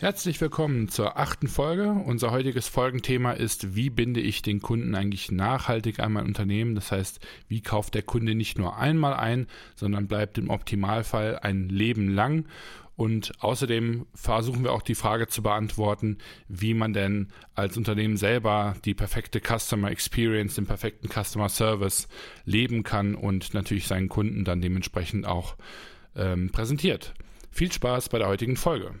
Herzlich willkommen zur achten Folge. Unser heutiges Folgenthema ist, wie binde ich den Kunden eigentlich nachhaltig an mein Unternehmen? Das heißt, wie kauft der Kunde nicht nur einmal ein, sondern bleibt im Optimalfall ein Leben lang? Und außerdem versuchen wir auch die Frage zu beantworten, wie man denn als Unternehmen selber die perfekte Customer Experience, den perfekten Customer Service leben kann und natürlich seinen Kunden dann dementsprechend auch ähm, präsentiert. Viel Spaß bei der heutigen Folge.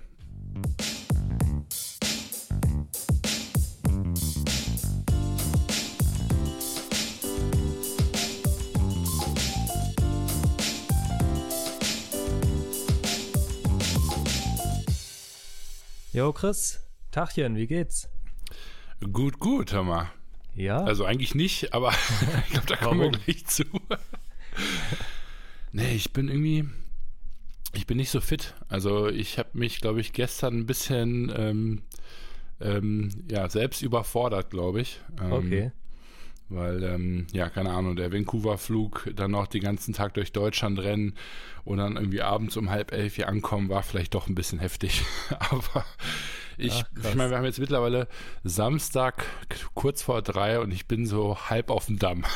Jo, Chris, Tachchen, wie geht's? Gut, gut, hör mal. Ja? Also eigentlich nicht, aber ich glaube, da kommen wir gleich zu. nee, ich bin irgendwie, ich bin nicht so fit. Also ich habe mich, glaube ich, gestern ein bisschen ähm, ähm, ja, selbst überfordert, glaube ich. Ähm, okay. Weil, ähm, ja, keine Ahnung, der Vancouver-Flug, dann noch den ganzen Tag durch Deutschland rennen und dann irgendwie abends um halb elf hier ankommen, war vielleicht doch ein bisschen heftig. Aber ich, Ach, ich meine, wir haben jetzt mittlerweile Samstag kurz vor drei und ich bin so halb auf dem Damm.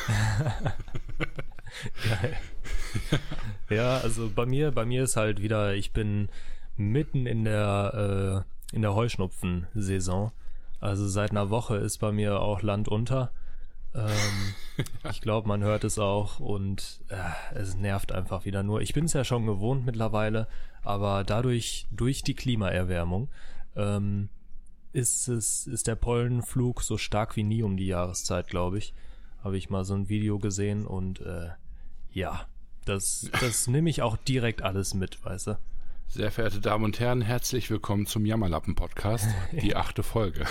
Geil. ja, also bei mir, bei mir ist halt wieder, ich bin mitten in der, äh, in der Heuschnupfen-Saison. Also seit einer Woche ist bei mir auch Land unter. Ähm, ich glaube, man hört es auch und äh, es nervt einfach wieder nur. Ich bin es ja schon gewohnt mittlerweile, aber dadurch, durch die Klimaerwärmung, ähm, ist es, ist der Pollenflug so stark wie nie um die Jahreszeit, glaube ich. Habe ich mal so ein Video gesehen und äh, ja, das, das nehme ich auch direkt alles mit, weißt du? Sehr verehrte Damen und Herren, herzlich willkommen zum Jammerlappen-Podcast, die achte Folge.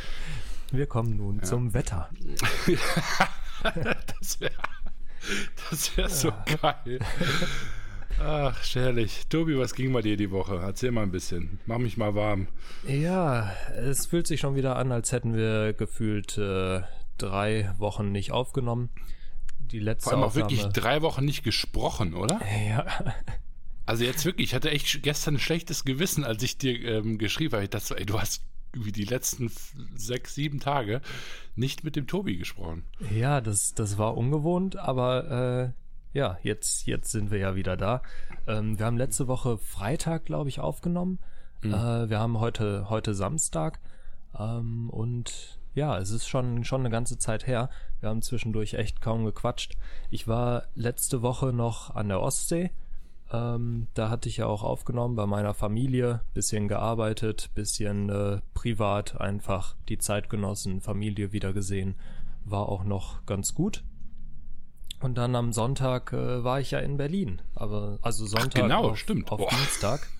Wir kommen nun ja. zum Wetter. das wäre das wär so geil. Ach, schärlich. Tobi, was ging bei dir die Woche? Erzähl mal ein bisschen. Mach mich mal warm. Ja, es fühlt sich schon wieder an, als hätten wir gefühlt äh, drei Wochen nicht aufgenommen. Die letzte Vor allem auch wirklich drei Wochen nicht gesprochen, oder? Ja. Also jetzt wirklich, ich hatte echt gestern ein schlechtes Gewissen, als ich dir ähm, geschrieben habe. Ich dachte so, ey, du hast wie die letzten sechs, sieben Tage nicht mit dem Tobi gesprochen. Ja, das, das war ungewohnt, aber äh, ja, jetzt, jetzt sind wir ja wieder da. Ähm, wir haben letzte Woche Freitag, glaube ich, aufgenommen. Mhm. Äh, wir haben heute, heute Samstag. Ähm, und ja, es ist schon, schon eine ganze Zeit her. Wir haben zwischendurch echt kaum gequatscht. Ich war letzte Woche noch an der Ostsee ähm, da hatte ich ja auch aufgenommen bei meiner Familie, bisschen gearbeitet, bisschen äh, privat einfach die Zeit genossen, Familie wieder gesehen, war auch noch ganz gut. Und dann am Sonntag äh, war ich ja in Berlin, aber also Sonntag Ach, genau, auf, stimmt. auf Boah. Dienstag.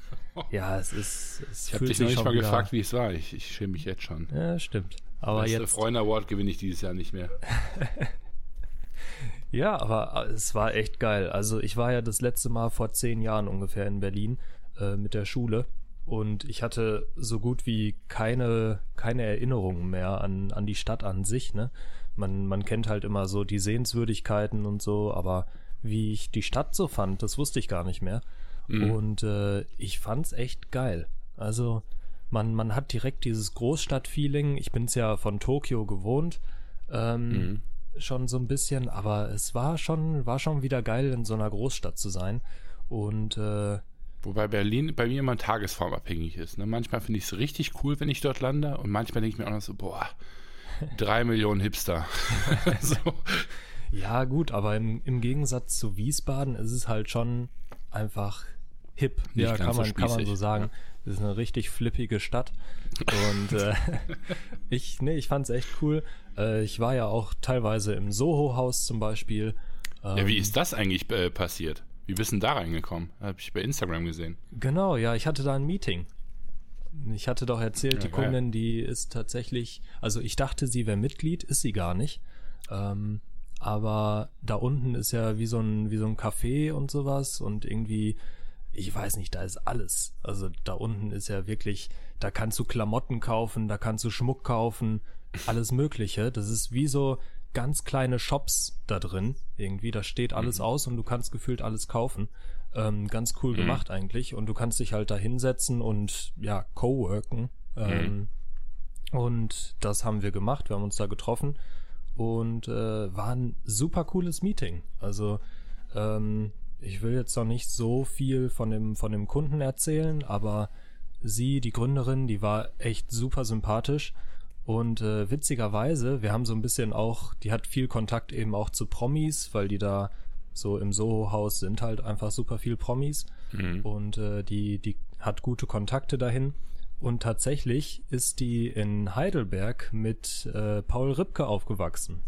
Ja, es ist. Es ich habe dich noch nicht mal wieder... gefragt, wie es war. Ich, ich schäme mich jetzt schon. Ja, stimmt. Aber Beste jetzt. Freunde Award gewinne ich dieses Jahr nicht mehr. Ja, aber äh, es war echt geil. Also ich war ja das letzte Mal vor zehn Jahren ungefähr in Berlin äh, mit der Schule und ich hatte so gut wie keine keine Erinnerungen mehr an an die Stadt an sich. Ne, man man kennt halt immer so die Sehenswürdigkeiten und so, aber wie ich die Stadt so fand, das wusste ich gar nicht mehr. Mhm. Und äh, ich fand's echt geil. Also man man hat direkt dieses Großstadtfeeling. Ich bin's ja von Tokio gewohnt. Ähm, mhm schon so ein bisschen, aber es war schon, war schon wieder geil, in so einer Großstadt zu sein. Und äh, Wobei Berlin bei mir immer tagesformabhängig ist. Ne? Manchmal finde ich es richtig cool, wenn ich dort lande und manchmal denke ich mir auch noch so, boah, drei Millionen Hipster. so. Ja, gut, aber im, im Gegensatz zu Wiesbaden ist es halt schon einfach hip. Nicht ja, kann man, so kann man so sagen. Es ist eine richtig flippige Stadt. Und äh, ich, nee, ich fand's echt cool. Äh, ich war ja auch teilweise im Soho-Haus zum Beispiel. Ähm, ja, wie ist das eigentlich äh, passiert? Wie bist du denn da reingekommen? Habe ich bei Instagram gesehen. Genau, ja, ich hatte da ein Meeting. Ich hatte doch erzählt, Ja, die geil. Kundin, die ist tatsächlich, also ich dachte, sie wäre Mitglied, ist sie gar nicht. Ähm, aber da unten ist ja wie so ein, wie so ein Café und sowas und irgendwie, ich weiß nicht, da ist alles. Also da unten ist ja wirklich, da kannst du Klamotten kaufen, da kannst du Schmuck kaufen, alles Mögliche. Das ist wie so, ganz kleine Shops da drin. Irgendwie, da steht alles mhm. aus und du kannst gefühlt alles kaufen. Ähm, ganz cool mhm. gemacht eigentlich. Und du kannst dich halt da hinsetzen und ja, co-worken. Ähm, mhm. Und das haben wir gemacht. Wir haben uns da getroffen und äh, war ein super cooles Meeting. Also ähm, ich will jetzt noch nicht so viel von dem von dem Kunden erzählen, aber sie, die Gründerin, die war echt super sympathisch und äh, witzigerweise, wir haben so ein bisschen auch, die hat viel Kontakt eben auch zu Promis, weil die da so im Soho-Haus sind halt einfach super viel Promis mhm. und äh, die die hat gute Kontakte dahin und tatsächlich ist die in Heidelberg mit äh, Paul Ripke aufgewachsen.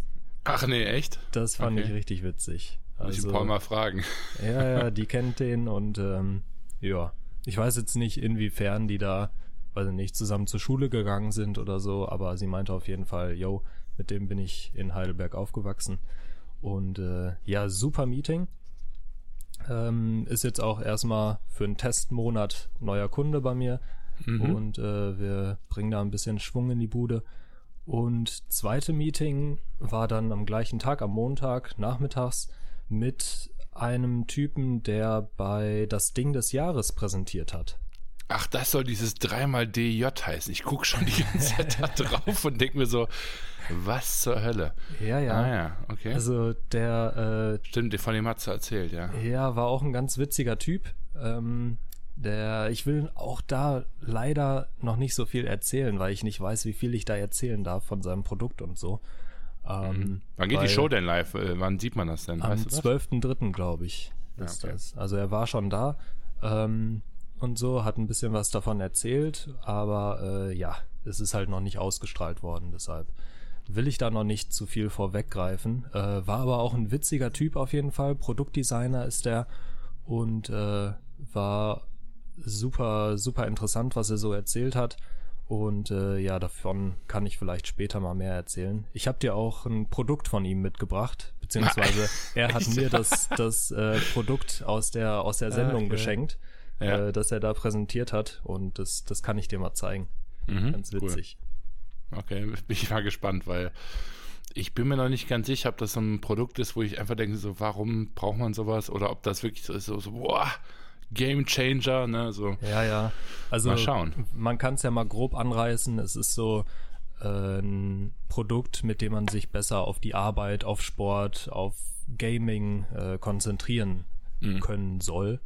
Ach nee, echt? Das fand okay. ich richtig witzig. Also, Muss ich also Paul mal fragen. Ja, ja, die kennt den und ähm, ja. Ich weiß jetzt nicht, inwiefern die da, weiß ich nicht, zusammen zur Schule gegangen sind oder so, aber sie meinte auf jeden Fall, yo, mit dem bin ich in Heidelberg aufgewachsen. Und äh, ja, super Meeting. Ähm, ist jetzt auch erstmal für einen Testmonat neuer Kunde bei mir. Mhm. Und äh, wir bringen da ein bisschen Schwung in die Bude. Und zweite Meeting war dann am gleichen Tag, am Montag, nachmittags, mit einem Typen, der bei das Ding des Jahres präsentiert hat. Ach, das soll dieses dreimal DJ heißen. Ich gucke schon die ganze Zeit da drauf und denke mir so, was zur Hölle? Ja, ja. Ah, ja, okay. Also der. Äh, Stimmt, von dem hat sie erzählt, ja. Ja, war auch ein ganz witziger Typ. Ähm, der, ich will auch da leider noch nicht so viel erzählen, weil ich nicht weiß, wie viel ich da erzählen darf von seinem Produkt und so. Ähm, mhm. Wann geht die Show denn live? Äh, wann sieht man das denn? Am 12.3. glaube ich. Ist ja, okay. das. Also er war schon da ähm, und so, hat ein bisschen was davon erzählt, aber äh, ja, es ist halt noch nicht ausgestrahlt worden, deshalb will ich da noch nicht zu viel vorweggreifen. Äh, war aber auch ein witziger Typ auf jeden Fall. Produktdesigner ist der und äh, war super, super interessant, was er so erzählt hat. Und äh, ja, davon kann ich vielleicht später mal mehr erzählen. Ich habe dir auch ein Produkt von ihm mitgebracht, beziehungsweise er hat mir das, das äh, Produkt aus der, aus der Sendung okay. geschenkt, ja. äh, das er da präsentiert hat. Und das, das kann ich dir mal zeigen. Mhm, ganz witzig. Cool. Okay, bin ich mal gespannt, weil ich bin mir noch nicht ganz sicher, ob das so ein Produkt ist, wo ich einfach denke, so, warum braucht man sowas? Oder ob das wirklich so ist, so, so boah, Game Changer, ne? So. Ja, ja. Also mal schauen. Man kann es ja mal grob anreißen. Es ist so äh, ein Produkt, mit dem man sich besser auf die Arbeit, auf Sport, auf Gaming äh, konzentrieren mhm. können soll.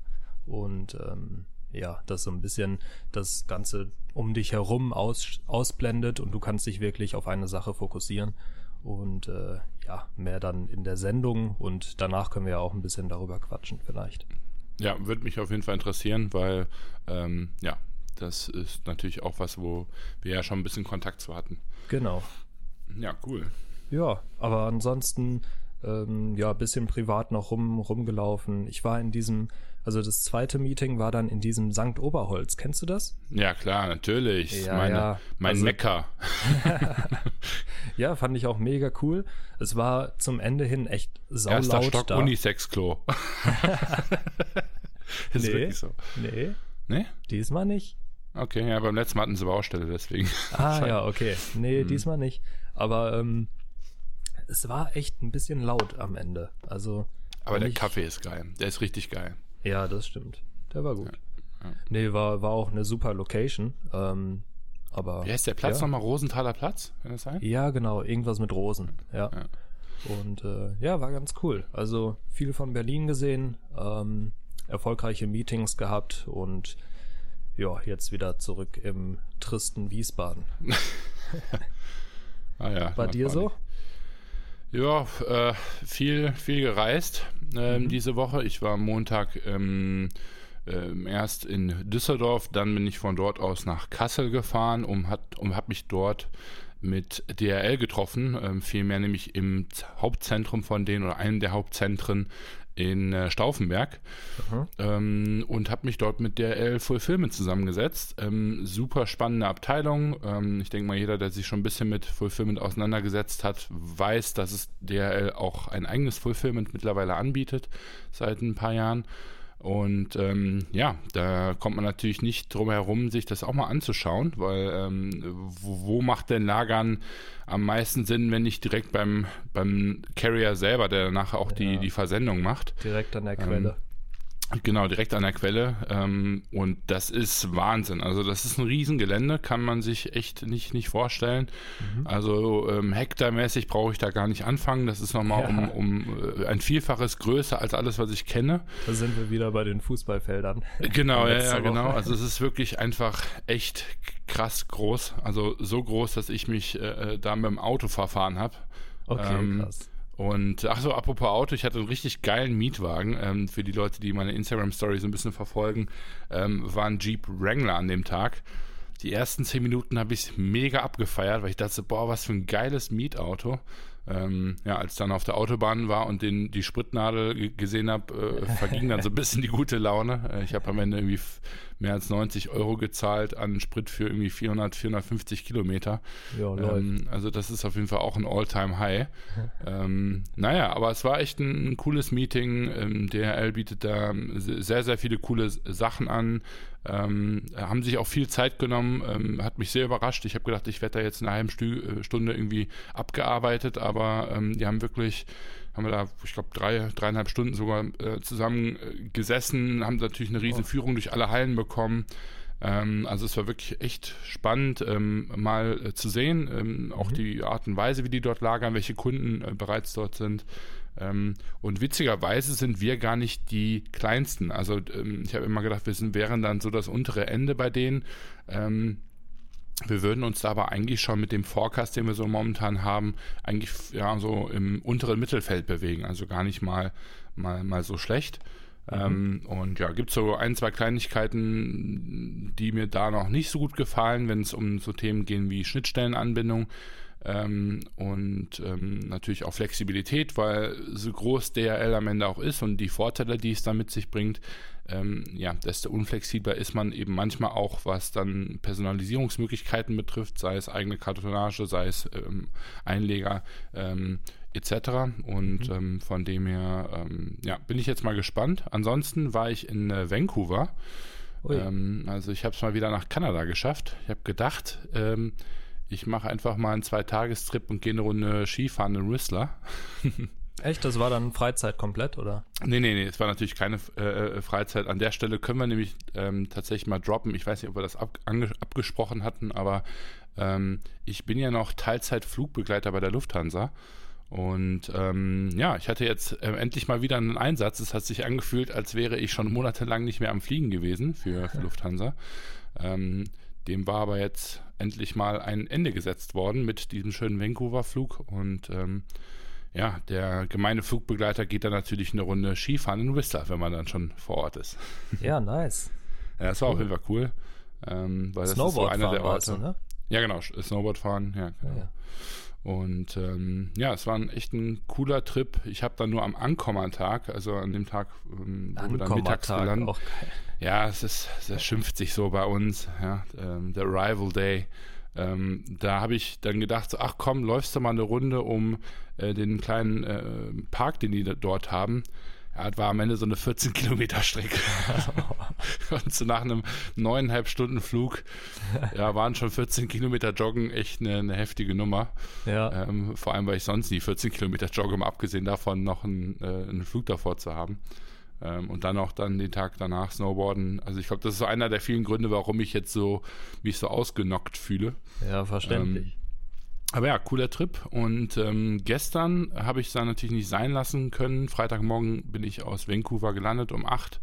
Und ähm, ja, das so ein bisschen das Ganze um dich herum aus, ausblendet und du kannst dich wirklich auf eine Sache fokussieren. Und äh, ja, mehr dann in der Sendung und danach können wir ja auch ein bisschen darüber quatschen vielleicht. Ja, würde mich auf jeden Fall interessieren, weil ähm, ja, das ist natürlich auch was, wo wir ja schon ein bisschen Kontakt zu hatten. Genau. Ja, cool. Ja, aber ansonsten ähm, ja, bisschen privat noch rum, rumgelaufen. Ich war in diesem, also das zweite Meeting war dann in diesem Sankt Oberholz. Kennst du das? Ja, klar, natürlich. Ja, Meine, ja. Mein also, Mecker. ja, fand ich auch mega cool. Es war zum Ende hin echt saulaut Erster Stock da. Unisex-Klo. ist nee, wirklich so. Nee. Nee? Diesmal nicht. Okay, ja, beim letzten Mal hatten sie Baustelle, deswegen. Ah, ja, okay. Nee, hm. diesmal nicht. Aber ähm, es war echt ein bisschen laut am Ende. Also. Aber der Kaffee ist geil. Der ist richtig geil. Ja, das stimmt. Der war gut. Ja, ja. Nee, war, war auch eine super Location. Ähm, aber. Wie heißt der Platz ja. nochmal? Rosenthaler Platz? Kann das sein? Ja, genau. Irgendwas mit Rosen. Ja. ja. Und äh, ja, war ganz cool. Also viel von Berlin gesehen, ähm, erfolgreiche Meetings gehabt und ja, jetzt wieder zurück im tristen Wiesbaden. ah ja. Bei dir so? Ja, äh, viel, viel gereist äh, mhm. diese Woche. Ich war Montag ähm, äh, erst in Düsseldorf, dann bin ich von dort aus nach Kassel gefahren und, hat, und habe mich dort mit DRL getroffen, ähm, vielmehr nämlich im Hauptzentrum von denen oder einem der Hauptzentren in äh, Stauffenberg ähm, und habe mich dort mit DRL Fulfillment zusammengesetzt. Ähm, super spannende Abteilung. Ähm, ich denke mal, jeder, der sich schon ein bisschen mit Fulfillment auseinandergesetzt hat, weiß, dass es DRL auch ein eigenes Fulfillment mittlerweile anbietet seit ein paar Jahren. Und ähm, ja, da kommt man natürlich nicht drum herum, sich das auch mal anzuschauen, weil ähm, wo, wo, macht denn Lagern am meisten Sinn, wenn nicht direkt beim, beim Carrier selber, der danach auch ja. die, die Versendung macht? Direkt an der Quelle. Genau, direkt an der Quelle. Ähm, und das ist Wahnsinn. Also das ist ein Riesengelände, kann man sich echt nicht, nicht vorstellen. Mhm. Also ähm, hektarmäßig brauche ich da gar nicht anfangen. Das ist nochmal ja. um, um äh, ein Vielfaches größer als alles, was ich kenne. Da sind wir wieder bei den Fußballfeldern. Genau, ja, ja, genau. Also es ist wirklich einfach echt krass groß. Also so groß, dass ich mich äh, äh da mit dem Auto verfahren habe. Okay, ähm, krass. Und ach so, apropos Auto, ich hatte einen richtig geilen Mietwagen. Ähm, für die Leute, die meine Instagram-Story so ein bisschen verfolgen, ähm, war ein Jeep Wrangler an dem Tag. Die ersten zehn Minuten habe ich mega abgefeiert, weil ich dachte, boah, was für ein geiles Mietauto. Ähm, ja, als dann auf der Autobahn war und den, die Spritnadel gesehen habe, äh, verging dann so ein bisschen die gute Laune. Äh, ich habe am Ende irgendwie mehr als 90 Euro gezahlt an Sprit für irgendwie 400, 450 Kilometer. Ja, ähm, also das ist auf jeden Fall auch ein All-Time-High. ähm, naja, aber es war echt ein, ein cooles Meeting. Ähm, DHL bietet da sehr, sehr viele coole Sachen an. Ähm, haben sich auch viel Zeit genommen, ähm, hat mich sehr überrascht. Ich habe gedacht, ich werde da jetzt eine halbe äh, Stunde irgendwie abgearbeitet, aber ähm, die haben wirklich haben wir da, ich glaube, drei, dreieinhalb Stunden sogar äh, zusammen äh, gesessen, haben natürlich eine riesen Führung durch alle Hallen bekommen. Ähm, also es war wirklich echt spannend, ähm, mal äh, zu sehen, ähm, auch mhm. die Art und Weise, wie die dort lagern, welche Kunden äh, bereits dort sind. Ähm, und witzigerweise sind wir gar nicht die kleinsten. Also ähm, ich habe immer gedacht, wir sind, wären dann so das untere Ende bei denen. Ähm, wir würden uns da aber eigentlich schon mit dem Forecast, den wir so momentan haben, eigentlich ja so im unteren Mittelfeld bewegen. Also gar nicht mal, mal, mal so schlecht. Mhm. Ähm, und ja, gibt es so ein, zwei Kleinigkeiten, die mir da noch nicht so gut gefallen, wenn es um so Themen gehen wie Schnittstellenanbindung. Ähm, und ähm, natürlich auch Flexibilität, weil so groß DRL am Ende auch ist und die Vorteile, die es da mit sich bringt, ähm, ja, desto unflexibler ist man eben manchmal auch, was dann Personalisierungsmöglichkeiten betrifft, sei es eigene Kartonage, sei es ähm, Einleger ähm, etc. Und mhm. Ähm, von dem her, ähm, ja, bin ich jetzt mal gespannt. Ansonsten war ich in äh, Vancouver. Ähm, also ich habe es mal wieder nach Kanada geschafft. Ich habe gedacht, ich mache einfach mal einen Zweitagestrip und gehe eine Runde Skifahren in Whistler. Echt? Das war dann Freizeit komplett, oder? Nee, nee, nee, es war natürlich keine äh, äh, Freizeit. An der Stelle können wir nämlich ähm, tatsächlich mal droppen. Ich weiß nicht, ob wir das ab, abgesprochen hatten, aber ähm, ich bin ja noch Teilzeit-Flugbegleiter bei der Lufthansa. Und ähm, ja, ich hatte jetzt äh, endlich mal wieder einen Einsatz. Es hat sich angefühlt, als wäre ich schon monatelang nicht mehr am Fliegen gewesen für, für Lufthansa. Ähm, dem war aber jetzt endlich mal ein Ende gesetzt worden mit diesem schönen Vancouver-Flug. Und ähm, ja, der gemeine Flugbegleiter geht dann natürlich eine Runde Skifahren in Whistler, wenn man dann schon vor Ort ist. Ja, nice. ja, das war cool. auf jeden Fall cool. Ähm, weil Snowboard das ist so einer der Orte. Also, ne? Ja, genau, Snowboard fahren, ja, genau. Ja. Und ähm, ja, es war ein echt ein cooler Trip. Ich habe dann nur am Ankommertag, also an dem Tag, ähm, wo wir dann mittags gelandet. Ja, es ist, es schimpft sich so bei uns, ja, ähm, der Arrival Day. Ähm, da habe ich dann gedacht, ach komm, läufst du mal eine Runde um äh, den kleinen äh, Park, den die dort haben. Ja, das war am Ende so eine 14 Kilometer Strecke. und so nach einem neuneinhalb Stunden Flug, ja, waren schon 14 Kilometer Joggen echt eine, eine heftige Nummer. Ja. Ähm, vor allem, weil ich sonst nie 14 Kilometer jogge, mal abgesehen davon noch einen, äh, einen Flug davor zu haben. Ähm, und dann auch dann den Tag danach Snowboarden. Also ich glaube, das ist so einer der vielen Gründe, warum ich jetzt so mich so ausgenockt fühle. Ja, verständlich. Ähm, aber ja, cooler Trip. Und ähm, gestern habe ich es dann natürlich nicht sein lassen können. Freitagmorgen bin ich aus Vancouver gelandet um 8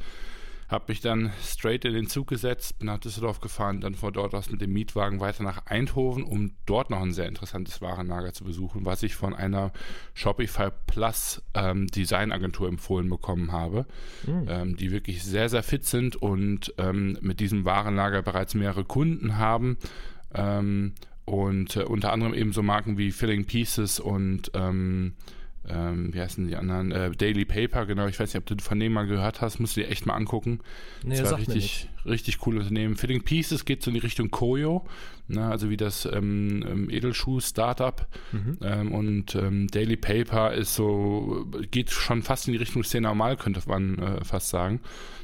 habe mich dann straight in den Zug gesetzt, bin nach Düsseldorf gefahren, dann von dort aus mit dem Mietwagen weiter nach Eindhoven, um dort noch ein sehr interessantes Warenlager zu besuchen, was ich von einer Shopify Plus ähm, Designagentur empfohlen bekommen habe, mhm. ähm, die wirklich sehr, sehr fit sind und ähm, mit diesem Warenlager bereits mehrere Kunden haben. Ähm, und äh, unter anderem eben so Marken wie Filling Pieces und ähm, wie heißen die anderen? Äh, Daily Paper, genau. Ich weiß nicht, ob du von denen mal gehört hast. Musst du dir echt mal angucken. Nee, das war richtig, richtig cool Unternehmen. Filling Pieces geht so in die Richtung Koyo, ne, also wie das ähm, ähm Edelschuh-Startup. Mhm. Ähm, und ähm, Daily Paper ist so, geht schon fast in die Richtung sehr normal, könnte man äh, fast sagen.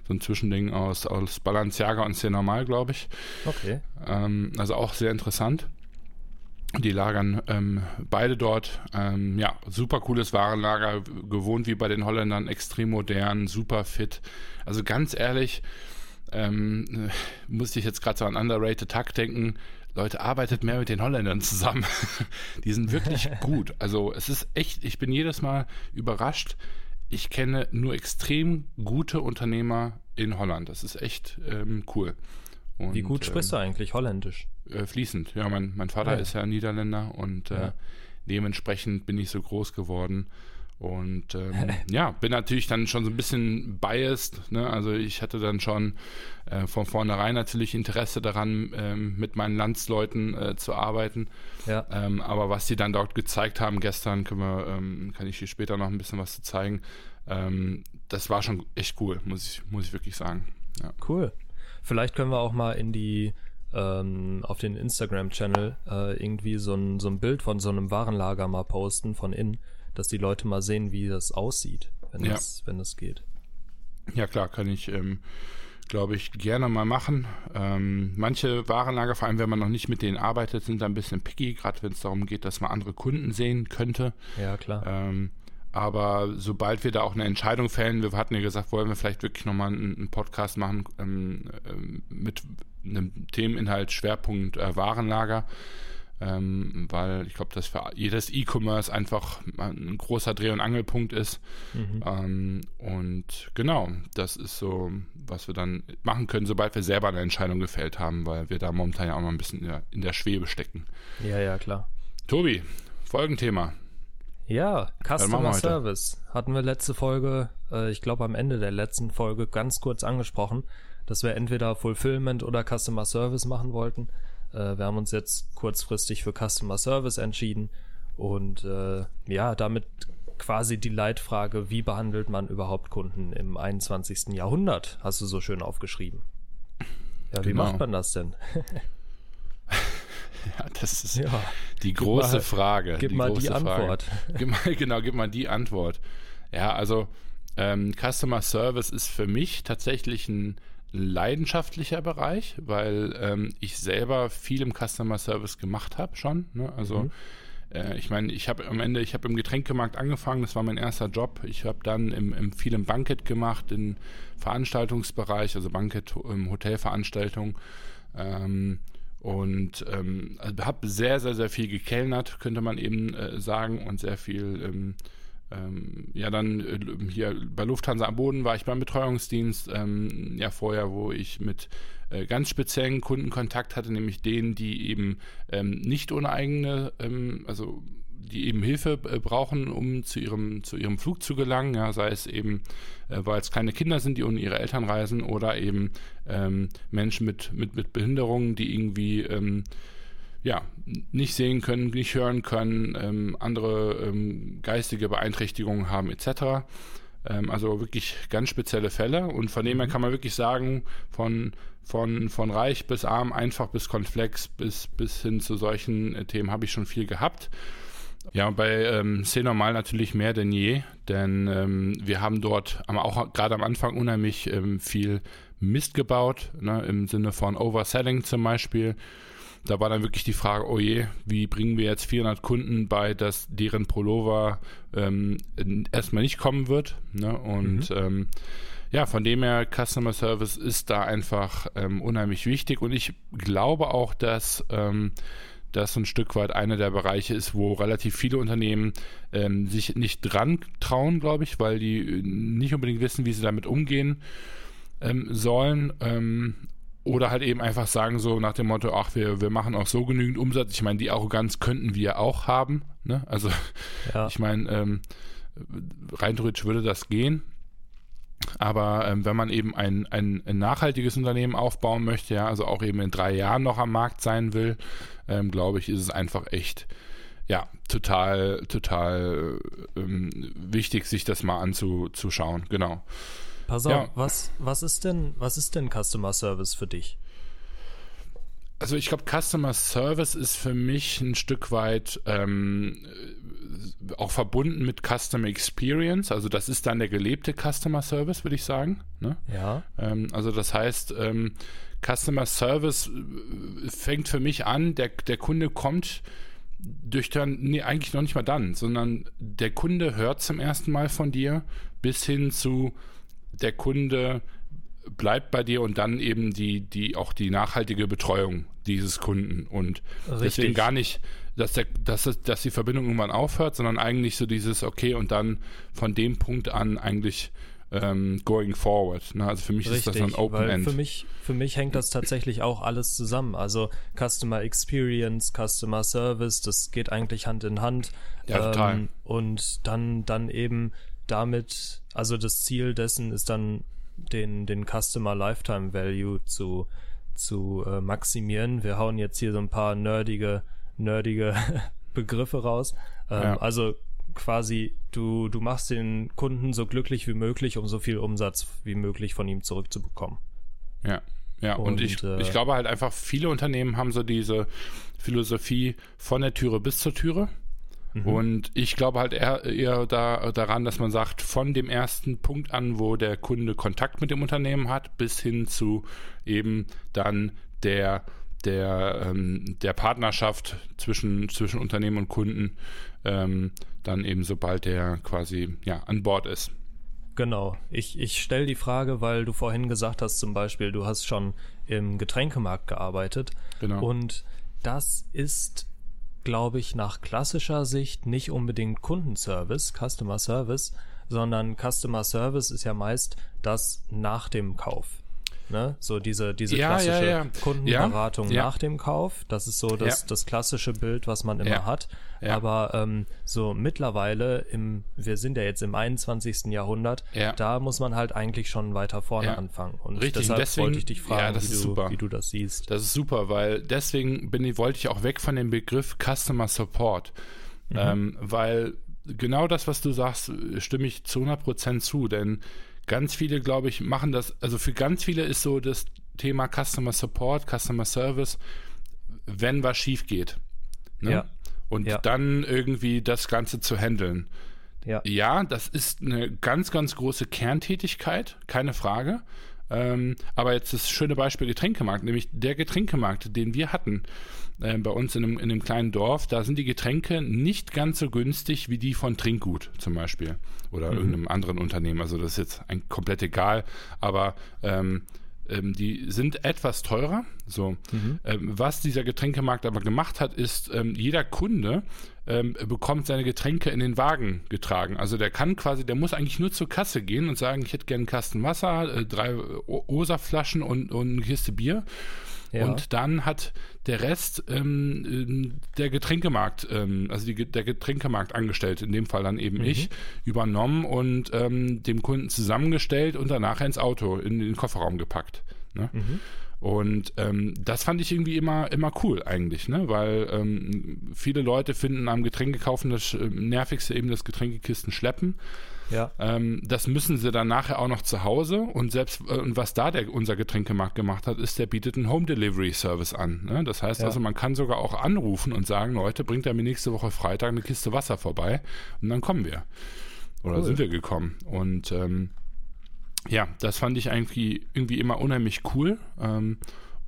So ein Zwischending aus, aus Balenciaga und sehr normal, glaube ich. Okay. Ähm, also auch sehr interessant. Die lagern ähm, beide dort. Ähm, ja, super cooles Warenlager, gewohnt wie bei den Holländern, extrem modern, super fit. Also ganz ehrlich, ähm, musste ich jetzt gerade so an Underrated Tag denken. Leute, arbeitet mehr mit den Holländern zusammen. Die sind wirklich gut. Also es ist echt, ich bin jedes Mal überrascht. Ich kenne nur extrem gute Unternehmer in Holland. Das ist echt ähm, cool. Und, Wie gut sprichst ähm, du eigentlich Holländisch? Äh, fließend. Ja, mein, mein Vater ja. ist ja Niederländer und äh, ja. dementsprechend bin ich so groß geworden. Und ähm, ja, bin natürlich dann schon so ein bisschen biased. Ne? Also ich hatte dann schon äh, von vornherein natürlich Interesse daran, ähm, mit meinen Landsleuten äh, zu arbeiten. Ja. Ähm, aber was sie dann dort gezeigt haben gestern, können wir, ähm, kann ich hier später noch ein bisschen was zu zeigen. Ähm, das war schon echt cool, muss ich, muss ich wirklich sagen. Ja. Cool. Vielleicht können wir auch mal in die ähm, auf den Instagram-Channel äh, irgendwie so ein, so ein Bild von so einem Warenlager mal posten von innen, dass die Leute mal sehen, wie das aussieht, wenn, ja. das, wenn das geht. Ja klar, kann ich, ähm, glaube ich, gerne mal machen. Ähm, manche Warenlager, vor allem wenn man noch nicht mit denen arbeitet, sind da ein bisschen picky, gerade wenn es darum geht, dass man andere Kunden sehen könnte. Ja, klar. Ähm, aber sobald wir da auch eine Entscheidung fällen, wir hatten ja gesagt, wollen wir vielleicht wirklich nochmal einen, einen Podcast machen ähm, ähm, mit einem Themeninhalt, Schwerpunkt äh, Warenlager. Ähm, weil ich glaube, dass für jedes E-Commerce einfach ein großer Dreh- und Angelpunkt ist. Mhm. Ähm, und genau, das ist so, was wir dann machen können, sobald wir selber eine Entscheidung gefällt haben, weil wir da momentan ja auch noch ein bisschen in der, in der Schwebe stecken. Ja, ja, klar. Tobi, Folgenthema. Ja, Customer Service hatten wir letzte Folge, äh, ich glaube am Ende der letzten Folge ganz kurz angesprochen, dass wir entweder Fulfillment oder Customer Service machen wollten. Äh, wir haben uns jetzt kurzfristig für Customer Service entschieden und äh, ja, damit quasi die Leitfrage, wie behandelt man überhaupt Kunden im 21. Jahrhundert, hast du so schön aufgeschrieben. Ja, wie genau. macht man das denn? Ja, das ist ja. die große mal, Frage. Gib die mal die Antwort. Gib mal, genau, gib mal die Antwort. Ja, also ähm, Customer Service ist für mich tatsächlich ein leidenschaftlicher Bereich, weil ähm, ich selber viel im Customer Service gemacht habe schon. Ne? Also mhm. äh, ich meine, ich habe am Ende, ich habe im Getränkemarkt angefangen, das war mein erster Job. Ich habe dann im, im, viel im Banket gemacht, im Veranstaltungsbereich, also Banket, im Hotelveranstaltung. Ähm, und ähm, also habe sehr, sehr, sehr viel gekellnert, könnte man eben äh, sagen, und sehr viel, ähm, ähm, ja, dann äh, hier bei Lufthansa am Boden war ich beim Betreuungsdienst, ähm, ja, vorher, wo ich mit äh, ganz speziellen Kunden Kontakt hatte, nämlich denen, die eben ähm, nicht ohne eigene, ähm, also die eben Hilfe äh, brauchen, um zu ihrem, zu ihrem Flug zu gelangen, ja, sei es eben, äh, weil es kleine Kinder sind, die ohne ihre Eltern reisen, oder eben ähm, Menschen mit, mit, mit Behinderungen, die irgendwie ähm, ja, nicht sehen können, nicht hören können, ähm, andere ähm, geistige Beeinträchtigungen haben, etc. Ähm, also wirklich ganz spezielle Fälle. Und von dem her mhm. kann man wirklich sagen, von, von, von reich bis arm, einfach bis komplex, bis, bis hin zu solchen äh, Themen habe ich schon viel gehabt. Ja, bei ähm, C normal natürlich mehr denn je, denn ähm, wir haben dort aber auch gerade am Anfang unheimlich ähm, viel Mist gebaut, ne, im Sinne von Overselling zum Beispiel. Da war dann wirklich die Frage, oh je, wie bringen wir jetzt 400 Kunden bei, dass deren Pullover ähm, erstmal nicht kommen wird. Ne? Und mhm. ähm, ja, von dem her, Customer Service ist da einfach ähm, unheimlich wichtig. Und ich glaube auch, dass ähm, das ein Stück weit einer der Bereiche ist, wo relativ viele Unternehmen ähm, sich nicht dran trauen, glaube ich, weil die äh, nicht unbedingt wissen, wie sie damit umgehen ähm, sollen. Ähm, oder halt eben einfach sagen so nach dem Motto, ach, wir, wir machen auch so genügend Umsatz. Ich meine, die Arroganz könnten wir auch haben. Ne? Also ja. ich meine, ähm, rein theoretisch würde das gehen. Aber ähm, wenn man eben ein, ein, ein, nachhaltiges Unternehmen aufbauen möchte, ja, also auch eben in drei Jahren noch am Markt sein will, ähm, glaube ich, ist es einfach echt ja, total, total ähm, wichtig, sich das mal anzuschauen, genau. Pass auf, ja. was, was ist denn, was ist denn Customer Service für dich? Also ich glaube, Customer Service ist für mich ein Stück weit ähm, auch verbunden mit Customer Experience. Also das ist dann der gelebte Customer Service, würde ich sagen. Ne? Ja. Ähm, also das heißt, ähm, Customer Service äh, fängt für mich an, der, der Kunde kommt durch dann, nee, eigentlich noch nicht mal dann, sondern der Kunde hört zum ersten Mal von dir bis hin zu der Kunde bleibt bei dir und dann eben die, die, auch die nachhaltige Betreuung dieses Kunden. Und Richtig. deswegen gar nicht, dass, der, dass, dass die Verbindung irgendwann aufhört, sondern eigentlich so dieses, okay, und dann von dem Punkt an eigentlich ähm, going forward. Ne? Also für mich Richtig, ist das ein Open End. Für mich, für mich hängt das tatsächlich auch alles zusammen. Also Customer Experience, Customer Service, das geht eigentlich Hand in Hand. Ja, ähm, total. Und dann, dann eben damit, also das Ziel dessen ist dann den, den Customer Lifetime Value zu, zu äh, maximieren. Wir hauen jetzt hier so ein paar nerdige, nerdige Begriffe raus. Ähm, ja. Also quasi, du, du machst den Kunden so glücklich wie möglich, um so viel Umsatz wie möglich von ihm zurückzubekommen. Ja. Ja, und, und ich, äh, ich glaube halt einfach, viele Unternehmen haben so diese Philosophie von der Türe bis zur Türe. Mhm. Und ich glaube halt eher, eher da, daran, dass man sagt, von dem ersten Punkt an, wo der Kunde Kontakt mit dem Unternehmen hat, bis hin zu eben dann der, der, ähm, der Partnerschaft zwischen, zwischen Unternehmen und Kunden, ähm, dann eben sobald der quasi ja, an Bord ist. Genau. Ich, ich stelle die Frage, weil du vorhin gesagt hast, zum Beispiel, du hast schon im Getränkemarkt gearbeitet. Genau. Und das ist glaube ich, nach klassischer Sicht nicht unbedingt Kundenservice, Customer Service, sondern Customer Service ist ja meist das nach dem Kauf. Ne? So diese, diese ja, klassische ja, ja. Kundenberatung nach dem Kauf. Das ist so das, das klassische Bild, was man immer hat. Aber ähm, so mittlerweile, im, wir sind ja jetzt im 21. Jahrhundert, da muss man halt eigentlich schon weiter vorne anfangen. Und Richtig, deshalb deswegen, wollte ich dich fragen, wie du, wie, du, das siehst. Das ist super, weil deswegen bin, wollte ich auch weg von dem Begriff Customer Support. Mhm. Ähm, weil genau das, was du sagst, stimme ich zu 100% zu, denn ganz viele, glaube ich, machen das, also für ganz viele ist so das Thema Customer Support, Customer Service, wenn was schief geht. Ne? Ja. Und ja. dann irgendwie das Ganze zu handeln. Ja. ja, das ist eine ganz, ganz große Kerntätigkeit, keine Frage. Ähm, aber jetzt das schöne Beispiel Getränkemarkt, nämlich der Getränkemarkt, den wir hatten äh, bei uns in einem, in einem kleinen Dorf, da sind die Getränke nicht ganz so günstig wie die von Trinkgut zum Beispiel oder mhm. irgendeinem anderen Unternehmen. Also das ist jetzt ein komplett egal, aber ähm, ähm, die sind etwas teurer. So, mhm. ähm, was dieser Getränkemarkt aber gemacht hat, ist, ähm, jeder Kunde ähm, bekommt seine Getränke in den Wagen getragen. Also der kann quasi, der muss eigentlich nur zur Kasse gehen und sagen, ich hätte gerne einen Kasten Wasser, äh, drei Osa-Flaschen und, und eine Kiste Bier. Ja. Und dann hat der Rest ähm, ähm, der Getränkemarkt, ähm, also die, der Getränkemarkt angestellt, in dem Fall dann eben mhm. ich, übernommen und ähm, dem Kunden zusammengestellt und danach ins Auto, in den Kofferraum gepackt. Ne? Mhm. Und ähm, das fand ich irgendwie immer, immer cool eigentlich, ne? weil ähm, viele Leute finden am Getränkekaufen das äh, nervigste eben das Getränkekisten schleppen. Ja. Ähm, das müssen sie dann nachher auch noch zu Hause und selbst äh, und was da der, unser Getränkemarkt gemacht hat, ist, der bietet einen Home Delivery Service an. Ne? Das heißt ja. also, man kann sogar auch anrufen und sagen, Leute, bringt er mir nächste Woche Freitag eine Kiste Wasser vorbei und dann kommen wir. Oder cool. sind wir gekommen. Und ähm, ja, das fand ich irgendwie, irgendwie immer unheimlich cool. Ähm,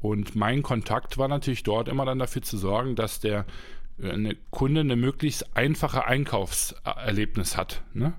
und mein Kontakt war natürlich dort immer dann dafür zu sorgen, dass der äh, eine Kunde eine möglichst einfache Einkaufserlebnis hat. Ne?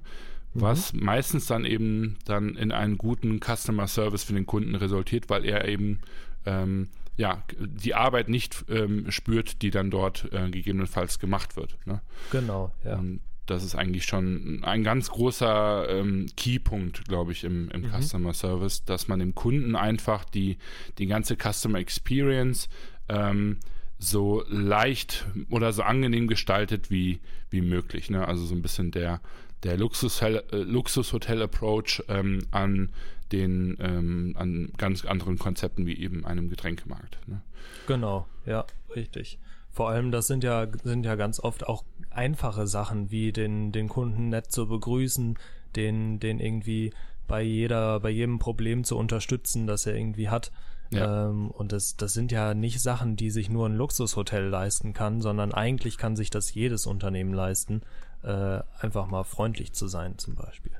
Was mhm. meistens dann eben dann in einen guten Customer Service für den Kunden resultiert, weil er eben ähm, ja, die Arbeit nicht ähm, spürt, die dann dort äh, gegebenenfalls gemacht wird. Ne? Genau, ja. Und das ist eigentlich schon ein ganz großer ähm, Keypunkt, glaube ich, im, im mhm. Customer Service, dass man dem Kunden einfach die, die ganze Customer Experience ähm, so leicht oder so angenehm gestaltet wie, wie möglich. Ne? Also so ein bisschen der, der Luxushotel-Approach äh, ähm, an den ähm, an ganz anderen Konzepten wie eben einem Getränkemarkt. Ne? Genau, ja, richtig. Vor allem, das sind ja, sind ja ganz oft auch einfache Sachen, wie den, den Kunden nett zu begrüßen, den, den irgendwie bei jeder, bei jedem Problem zu unterstützen, das er irgendwie hat. Ja. Ähm, und das, das sind ja nicht Sachen, die sich nur ein Luxushotel leisten kann, sondern eigentlich kann sich das jedes Unternehmen leisten, äh, einfach mal freundlich zu sein, zum Beispiel.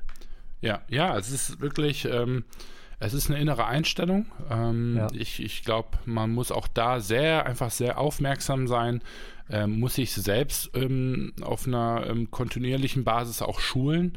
Ja, ja, es ist wirklich, ähm, es ist eine innere Einstellung. Ähm, ja. Ich, ich glaube, man muss auch da sehr, einfach sehr aufmerksam sein, ähm, muss sich selbst ähm, auf einer ähm, kontinuierlichen Basis auch schulen.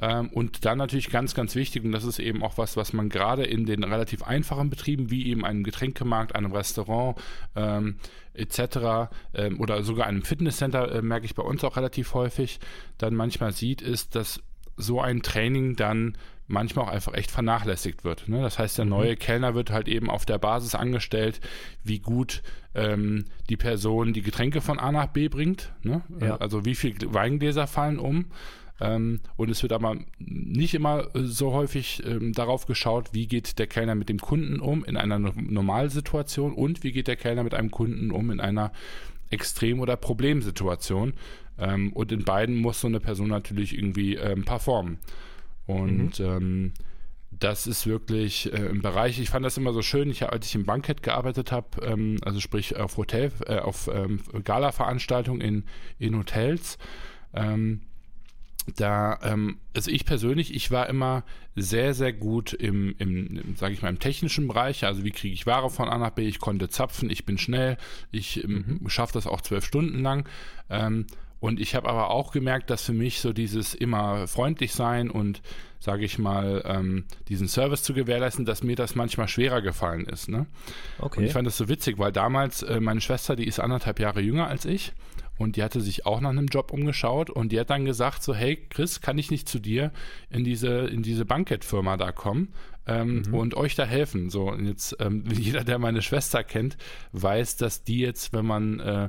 Ähm, und dann natürlich ganz, ganz wichtig, und das ist eben auch was, was man gerade in den relativ einfachen Betrieben, wie eben einem Getränkemarkt, einem Restaurant ähm, etc. Ähm, oder sogar einem Fitnesscenter, äh, merke ich bei uns auch relativ häufig, dann manchmal sieht, ist, dass so ein Training dann manchmal auch einfach echt vernachlässigt wird. Ne? Das heißt, der mhm. neue Kellner wird halt eben auf der Basis angestellt, wie gut ähm, die Person die Getränke von A nach B bringt. Ne? Ja. Also wie viele Weingläser fallen um. Ähm, und es wird aber nicht immer so häufig ähm, darauf geschaut, wie geht der Kellner mit dem Kunden um in einer Normalsituation und wie geht der Kellner mit einem Kunden um in einer Extrem- oder Problemsituation. Ähm, und in beiden muss so eine Person natürlich irgendwie ähm, performen. Und mhm. ähm, das ist wirklich äh, im Bereich, ich fand das immer so schön, ich, als ich im Bankett gearbeitet habe, ähm, also sprich auf Hotel, äh, auf ähm, Gala-Veranstaltungen in, in Hotels, ähm, da, ähm, also ich persönlich, ich war immer sehr, sehr gut im, im, sage ich mal, im technischen Bereich. Also wie kriege ich Ware von A nach B? Ich konnte zapfen, ich bin schnell, ich ähm, mhm. schaffe das auch zwölf Stunden lang. Ähm, und ich habe aber auch gemerkt, dass für mich so dieses immer freundlich sein und, sage ich mal, ähm, diesen Service zu gewährleisten, dass mir das manchmal schwerer gefallen ist. Ne? Okay. Und ich fand das so witzig, weil damals äh, meine Schwester, die ist anderthalb Jahre jünger als ich und die hatte sich auch nach einem Job umgeschaut und die hat dann gesagt so, hey Chris, kann ich nicht zu dir in diese, in diese Bankettfirma da kommen ähm, mhm. und euch da helfen? So, und jetzt, ähm, jeder, der meine Schwester kennt, weiß, dass die jetzt, wenn man äh,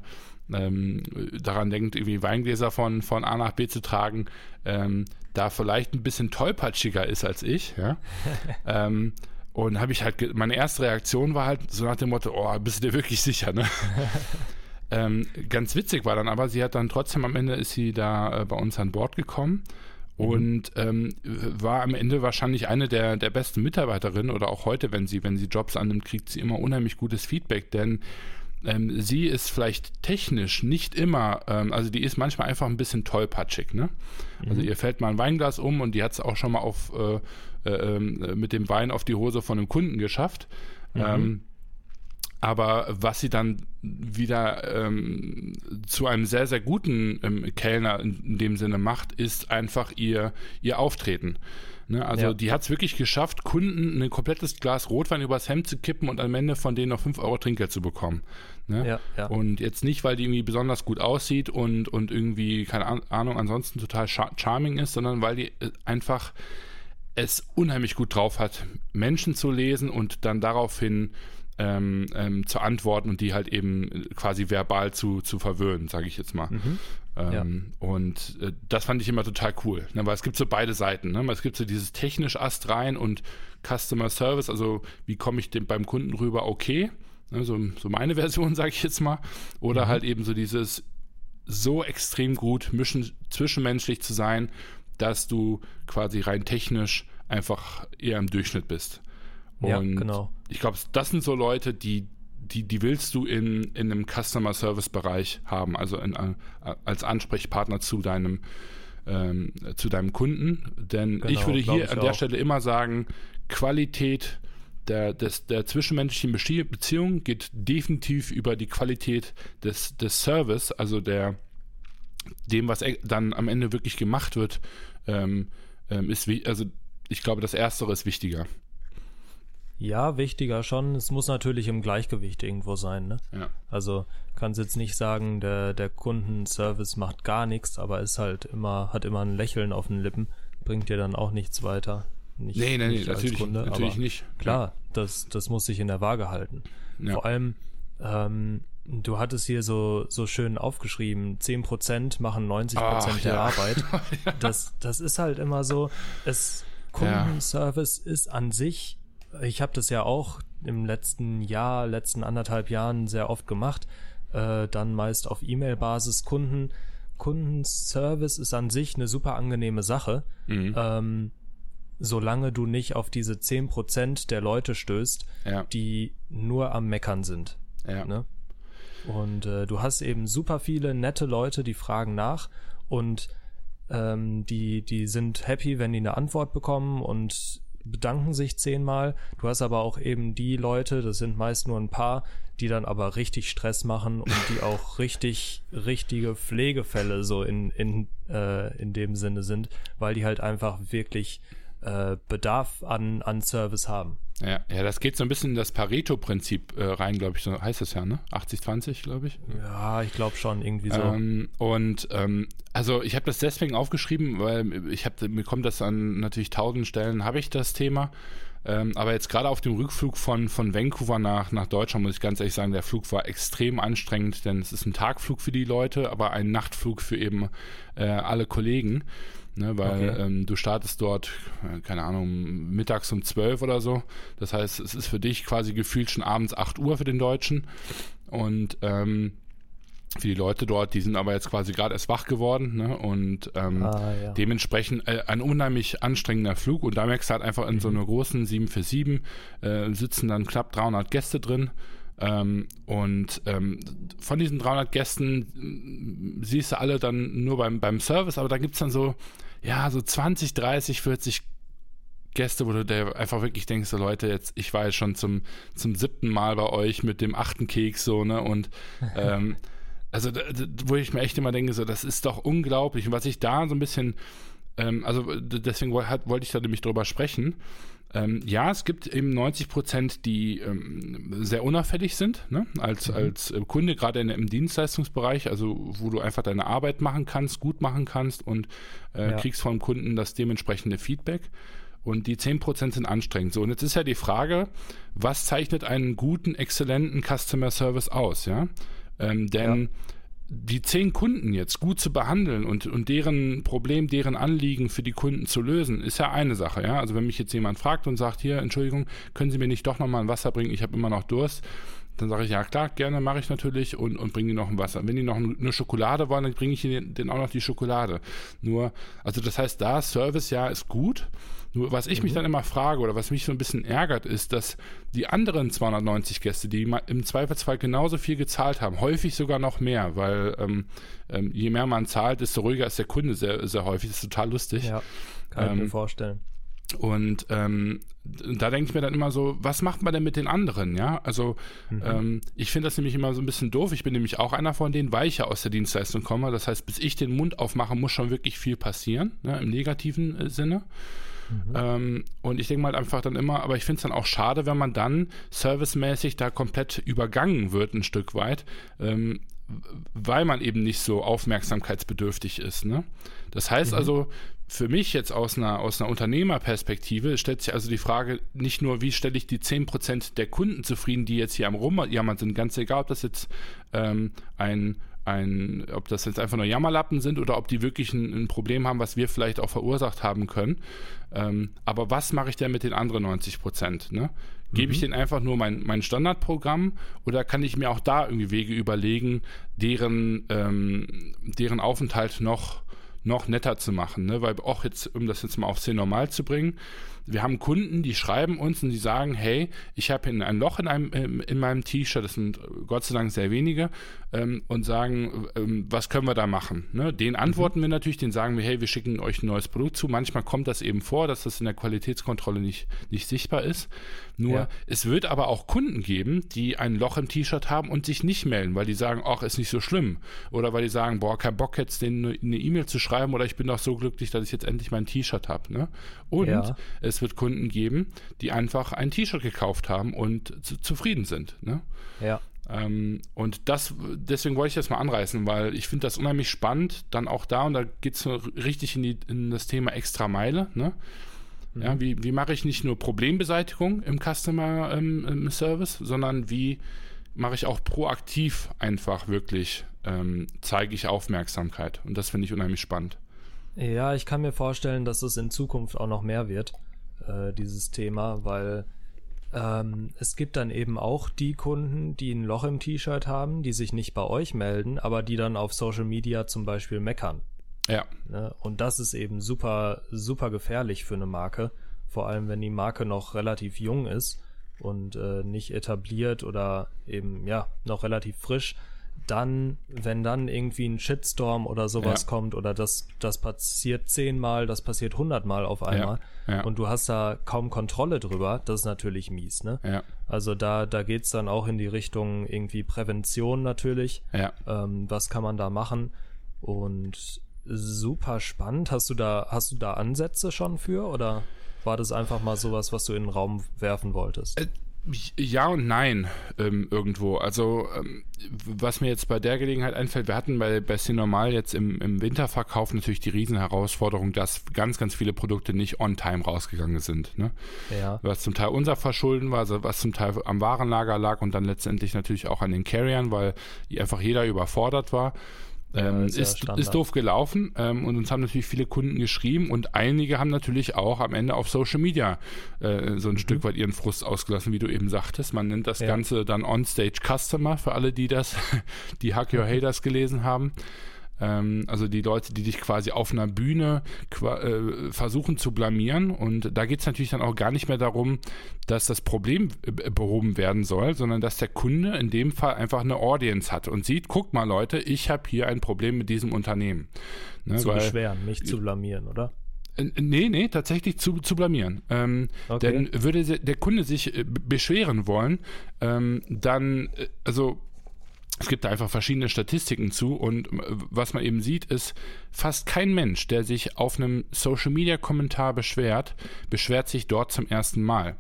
ähm, daran denkt, irgendwie Weingläser von, von A nach B zu tragen, ähm, da vielleicht ein bisschen tollpatschiger ist als ich, ja. ähm, und habe ich halt, meine erste Reaktion war halt so nach dem Motto, oh, bist du dir wirklich sicher, ne? Ähm, ganz witzig war dann aber, sie hat dann trotzdem am Ende ist sie da äh, bei uns an Bord gekommen mhm. und ähm, war am Ende wahrscheinlich eine der, der besten Mitarbeiterinnen oder auch heute, wenn sie, wenn sie Jobs annimmt, kriegt sie immer unheimlich gutes Feedback, denn ähm, sie ist vielleicht technisch nicht immer, ähm, also die ist manchmal einfach ein bisschen tollpatschig, ne? Also mhm. ihr fällt mal ein Weinglas um und die hat es auch schon mal auf äh, äh, ähm, mit dem Wein auf die Hose von einem Kunden geschafft. Mhm. Aber was sie dann wieder ähm, zu einem sehr, sehr guten ähm, Kellner in, in, dem Sinne macht, ist einfach ihr, ihr Auftreten. Ne? Also ja. die hat es wirklich geschafft, Kunden ein komplettes Glas Rotwein übers Hemd zu kippen und am Ende von denen noch 5 Euro Trinkgeld zu bekommen. Ne? Ja, ja. Und jetzt nicht, weil die irgendwie besonders gut aussieht und, und irgendwie, keine Ahnung, ansonsten total charming ist, sondern weil die äh, einfach es unheimlich gut drauf hat, Menschen zu lesen und dann daraufhin ähm, ähm, zu antworten und die halt eben quasi verbal zu, zu verwöhnen, sage ich jetzt mal. Mhm. Ähm, ja. Und äh, das fand ich immer total cool, ne? weil es gibt so beide Seiten. Ne? Es gibt so dieses technisch Ast rein und Customer Service, also wie komme ich dem beim Kunden rüber, okay, ne? so, so meine Version, sage ich jetzt mal. Oder mhm. halt eben so dieses so extrem gut mischen, zwischenmenschlich zu sein, dass du quasi rein technisch einfach eher im Durchschnitt bist. Und ja, genau. ich glaube, das sind so Leute, die, die, die willst du in, in einem Customer Service Bereich haben, also in, äh, als Ansprechpartner zu deinem, ähm, zu deinem Kunden. Denn genau, ich würde hier ich an der Stelle immer sagen, Qualität der, des, der zwischenmenschlichen Beziehung geht definitiv über die Qualität des, des Service, also der dem, was e, dann am Ende wirklich gemacht wird, ähm, ähm ist also ich glaube, das Erstere ist wichtiger. Ja, wichtiger schon. Es muss natürlich im Gleichgewicht irgendwo sein. Ne? Ja. Also kannst jetzt nicht sagen, der, der Kundenservice macht gar nichts, aber ist halt immer, hat immer ein Lächeln auf den Lippen, bringt dir dann auch nichts weiter. Nicht, nee, nee, nicht nee, natürlich, Kunde, natürlich nicht. Klar, ja. das, das muss sich in der Waage halten. Ja. Vor allem, ähm, du hattest hier so, so schön aufgeschrieben, 10% machen 90% Ach, der ja. Arbeit. Das, das ist halt immer so, es, Kundenservice ist an sich ich habe das ja auch im letzten Jahr, letzten anderthalb Jahren sehr oft gemacht. äh, dann meist auf E-Mail-Basis. Kunden, Kundenservice ist an sich eine super angenehme Sache. Mhm. Ähm, solange du nicht auf diese 10% der Leute stößt, ja. die nur am Meckern sind. Ja. Ne? Und äh, du hast eben super viele nette Leute, die fragen nach und ähm, die, die sind happy, wenn die eine Antwort bekommen und bedanken sich zehnmal. Du hast aber auch eben die Leute, das sind meist nur ein paar, die dann aber richtig Stress machen und die auch richtig, richtige Pflegefälle so in, in, äh, in dem Sinne sind, weil die halt einfach wirklich äh, Bedarf an, an Service haben. Ja, ja, das geht so ein bisschen in das Pareto-Prinzip äh, rein, glaube ich, so heißt das ja, ne? 80-20, glaube ich. Ja, ich glaube schon, irgendwie so. Ähm, und ähm, also ich habe das deswegen aufgeschrieben, weil ich habe, mir kommt das an natürlich tausend Stellen, habe ich das Thema. Ähm, aber jetzt gerade auf dem Rückflug von, von Vancouver nach, nach Deutschland muss ich ganz ehrlich sagen, der Flug war extrem anstrengend, denn es ist ein Tagflug für die Leute, aber ein Nachtflug für eben äh, alle Kollegen. Ne, weil okay. ähm, du startest dort, äh, keine Ahnung, mittags um 12 oder so. Das heißt, es ist für dich quasi gefühlt schon abends 8 Uhr für den Deutschen. Und ähm, für die Leute dort, die sind aber jetzt quasi gerade erst wach geworden ne? und ähm, ah, ja. dementsprechend äh, ein unheimlich anstrengender Flug und da merkst du halt einfach in mhm. so einer großen 747 äh, sitzen dann knapp 300 Gäste drin ähm, und ähm, von diesen 300 Gästen äh, siehst du alle dann nur beim, beim Service, aber da gibt es dann so, ja, so 20, 30, 40 Gäste, wo du dir einfach wirklich denkst, so Leute, jetzt, ich war jetzt schon zum, zum siebten Mal bei euch mit dem achten Keks so, ne? Und ähm, also wo ich mir echt immer denke, so, das ist doch unglaublich. Und was ich da so ein bisschen, ähm, also deswegen wollte ich da nämlich drüber sprechen, ähm, ja, es gibt eben 90 Prozent, die ähm, sehr unauffällig sind, ne? als, mhm. als äh, Kunde, gerade im Dienstleistungsbereich, also wo du einfach deine Arbeit machen kannst, gut machen kannst und äh, ja. kriegst vom Kunden das dementsprechende Feedback. Und die 10% sind anstrengend. So, und jetzt ist ja die Frage, was zeichnet einen guten, exzellenten Customer Service aus, ja? Ähm, denn ja die zehn Kunden jetzt gut zu behandeln und, und deren Problem, deren Anliegen für die Kunden zu lösen, ist ja eine Sache. Ja? Also wenn mich jetzt jemand fragt und sagt, hier, Entschuldigung, können Sie mir nicht doch nochmal ein Wasser bringen, ich habe immer noch Durst, dann sage ich, ja klar, gerne mache ich natürlich und, und bringe die noch ein Wasser. Wenn die noch eine Schokolade wollen, dann bringe ich ihnen auch noch die Schokolade. Nur, also das heißt, da Service ja ist gut, nur was ich mhm. mich dann immer frage oder was mich so ein bisschen ärgert, ist, dass die anderen 290 Gäste, die im Zweifelsfall genauso viel gezahlt haben, häufig sogar noch mehr, weil ähm, ähm, je mehr man zahlt, desto ruhiger ist der Kunde sehr, sehr häufig. Das ist total lustig. Ja, kann ich mir ähm, vorstellen. Und ähm, da denke ich mir dann immer so, was macht man denn mit den anderen? Ja, also mhm. ähm, ich finde das nämlich immer so ein bisschen doof. Ich bin nämlich auch einer von denen, weil ich ja aus der Dienstleistung komme. Das heißt, bis ich den Mund aufmache, muss schon wirklich viel passieren, ne, im negativen äh, Sinne. Mhm. Ähm, und ich denke mal einfach dann immer, aber ich finde es dann auch schade, wenn man dann servicemäßig da komplett übergangen wird, ein Stück weit, ähm, weil man eben nicht so aufmerksamkeitsbedürftig ist. Ne? Das heißt mhm. also, für mich jetzt aus einer, aus einer Unternehmerperspektive stellt sich also die Frage nicht nur, wie stelle ich die 10% der Kunden zufrieden, die jetzt hier am Rumjammern sind, ganz egal, ob das jetzt ähm, ein ein, ob das jetzt einfach nur Jammerlappen sind oder ob die wirklich ein, ein Problem haben, was wir vielleicht auch verursacht haben können. Ähm, aber was mache ich denn mit den anderen 90 Prozent? Ne? Gebe mhm. ich denen einfach nur mein, mein Standardprogramm oder kann ich mir auch da irgendwie Wege überlegen, deren, ähm, deren Aufenthalt noch, noch netter zu machen? Ne? Weil auch jetzt, um das jetzt mal auf 10 normal zu bringen, wir haben Kunden, die schreiben uns und die sagen, hey, ich habe ein Loch in, einem, ähm, in meinem T-Shirt, das sind Gott sei Dank sehr wenige, ähm, und sagen, ähm, was können wir da machen? Ne? Den antworten mhm. wir natürlich, den sagen wir, hey, wir schicken euch ein neues Produkt zu. Manchmal kommt das eben vor, dass das in der Qualitätskontrolle nicht, nicht sichtbar ist. Nur ja. es wird aber auch Kunden geben, die ein Loch im T-Shirt haben und sich nicht melden, weil die sagen, ach, ist nicht so schlimm. Oder weil die sagen, boah, kein Bock jetzt denen eine E-Mail zu schreiben oder ich bin doch so glücklich, dass ich jetzt endlich mein T-Shirt habe. Ne? Und ja. es wird Kunden geben, die einfach ein T-Shirt gekauft haben und zu, zufrieden sind. Ne? Ja. Ähm, und das, deswegen wollte ich das mal anreißen, weil ich finde das unheimlich spannend, dann auch da, und da geht es richtig in, die, in das Thema extra Meile, ne? Ja, mhm. wie, wie mache ich nicht nur Problembeseitigung im Customer ähm, im Service, sondern wie mache ich auch proaktiv einfach wirklich, ähm, zeige ich Aufmerksamkeit. Und das finde ich unheimlich spannend. Ja, ich kann mir vorstellen, dass es in Zukunft auch noch mehr wird, äh, dieses Thema, weil ähm, es gibt dann eben auch die Kunden, die ein Loch im T-Shirt haben, die sich nicht bei euch melden, aber die dann auf Social Media zum Beispiel meckern. Ja. Ne? Und das ist eben super, super gefährlich für eine Marke. Vor allem, wenn die Marke noch relativ jung ist und äh, nicht etabliert oder eben, ja, noch relativ frisch. Dann, wenn dann irgendwie ein Shitstorm oder sowas ja. kommt oder das, das passiert zehnmal, das passiert hundertmal auf einmal ja. Ja. und du hast da kaum Kontrolle drüber, das ist natürlich mies, ne? Ja. Also da, da geht's dann auch in die Richtung irgendwie Prävention natürlich. Ja. Ähm, was kann man da machen? Und super spannend. Hast du da, hast du da Ansätze schon für oder war das einfach mal sowas, was du in den Raum werfen wolltest? Äh, ja und nein, ähm, irgendwo. Also, ähm, was mir jetzt bei der Gelegenheit einfällt, wir hatten bei, bei Normal jetzt im, im Winterverkauf natürlich die Riesenherausforderung, dass ganz, ganz viele Produkte nicht on time rausgegangen sind. Ne? Ja. Was zum Teil unser Verschulden war, also was zum Teil am Warenlager lag und dann letztendlich natürlich auch an den Carriern, weil einfach jeder überfordert war. Ähm, ist, ist, ist, doof gelaufen ähm, und uns haben natürlich viele Kunden geschrieben und einige haben natürlich auch am Ende auf Social Media äh, so ein mhm. Stück weit ihren Frust ausgelassen, wie du eben sagtest. Man nennt das ja. Ganze dann On-Stage Customer für alle, die das, die Hack Your Haters gelesen haben. Ähm, also die Leute, die dich quasi auf einer Bühne äh, versuchen zu blamieren. Und da geht es natürlich dann auch gar nicht mehr darum, dass das Problem äh, behoben werden soll, sondern dass der Kunde in dem Fall einfach eine Audience hat und sieht, guck mal Leute, ich habe hier ein Problem mit diesem Unternehmen. Ne, zu weil, beschweren, nicht zu blamieren, oder? Äh, nee, nee, tatsächlich zu, zu blamieren. Ähm, okay. Denn würde der Kunde sich beschweren wollen, ähm, dann, also es gibt da einfach verschiedene Statistiken zu und äh, was man eben sieht, ist, fast kein Mensch, der sich auf einem Social-Media-Kommentar beschwert, beschwert sich dort zum ersten Mal.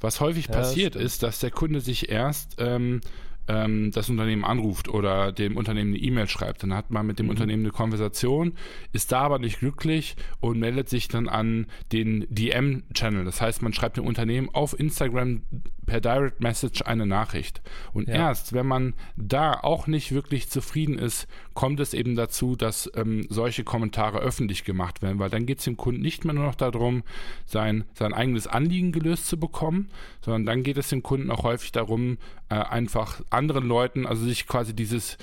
Was häufig ja, passiert das ist, dass der Kunde sich erst ähm, ähm, das Unternehmen anruft oder dem Unternehmen eine E-Mail schreibt. Dann hat man mit dem mhm. Unternehmen eine Konversation, ist da aber nicht glücklich und meldet sich dann an den DM-Channel. Das heißt, man schreibt dem Unternehmen auf Instagram per Direct Message eine Nachricht. Und ja. erst, wenn man da auch nicht wirklich zufrieden ist, kommt es eben dazu, dass ähm, solche Kommentare öffentlich gemacht werden, weil dann geht es dem Kunden nicht mehr nur noch darum, sein, sein eigenes Anliegen gelöst zu bekommen, sondern dann geht es dem Kunden auch häufig darum, äh, einfach anderen Leuten, also sich quasi dieses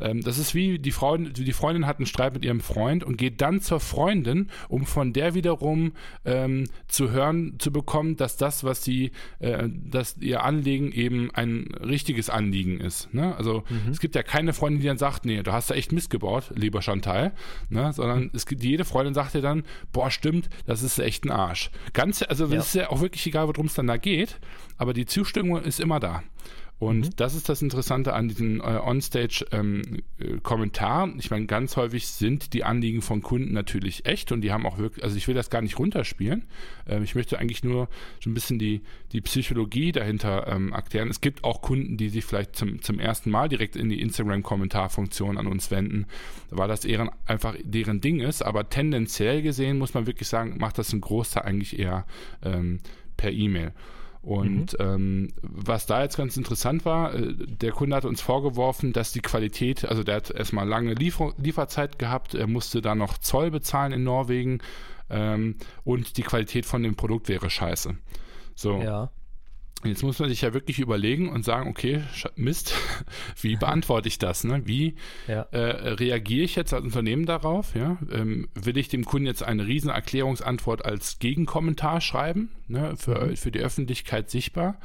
ähm, das ist wie die, Frau, die Freundin hat einen Streit mit ihrem Freund und geht dann zur Freundin, um von der wiederum ähm, zu hören, zu bekommen, dass das, was sie, äh, dass ihr Anliegen eben ein richtiges Anliegen ist. Ne? Also mhm. es gibt ja keine Freundin, die dann sagt, nee, du hast da echt Mist gebaut, lieber Chantal, ne? sondern mhm. es gibt jede Freundin sagt dir dann, boah, stimmt, das ist echt ein Arsch. Ganz, also es ja. ist ja auch wirklich egal, worum es dann da geht, aber die Zustimmung ist immer da. Und mhm. das ist das Interessante an diesen äh, On-Stage-Kommentaren. Ähm, ich meine, ganz häufig sind die Anliegen von Kunden natürlich echt und die haben auch wirklich, also ich will das gar nicht runterspielen. Ähm, ich möchte eigentlich nur so ein bisschen die, die Psychologie dahinter ähm, erklären. Es gibt auch Kunden, die sich vielleicht zum, zum ersten Mal direkt in die Instagram-Kommentarfunktion an uns wenden, weil das eher einfach deren Ding ist. Aber tendenziell gesehen muss man wirklich sagen, macht das ein Großteil eigentlich eher ähm, per E-Mail. Und mhm. ähm, was da jetzt ganz interessant war, äh, der Kunde hat uns vorgeworfen, dass die Qualität, also der hat erstmal lange Liefer Lieferzeit gehabt, er musste da noch Zoll bezahlen in Norwegen ähm, und die Qualität von dem Produkt wäre scheiße. So. Ja. Jetzt muss man sich ja wirklich überlegen und sagen, okay, Mist, wie beantworte ich das? Ne? Wie ja. äh, reagiere ich jetzt als Unternehmen darauf? Ja? Ähm, will ich dem Kunden jetzt eine riesen Erklärungsantwort als Gegenkommentar schreiben, ne? für, mhm. für die Öffentlichkeit sichtbar?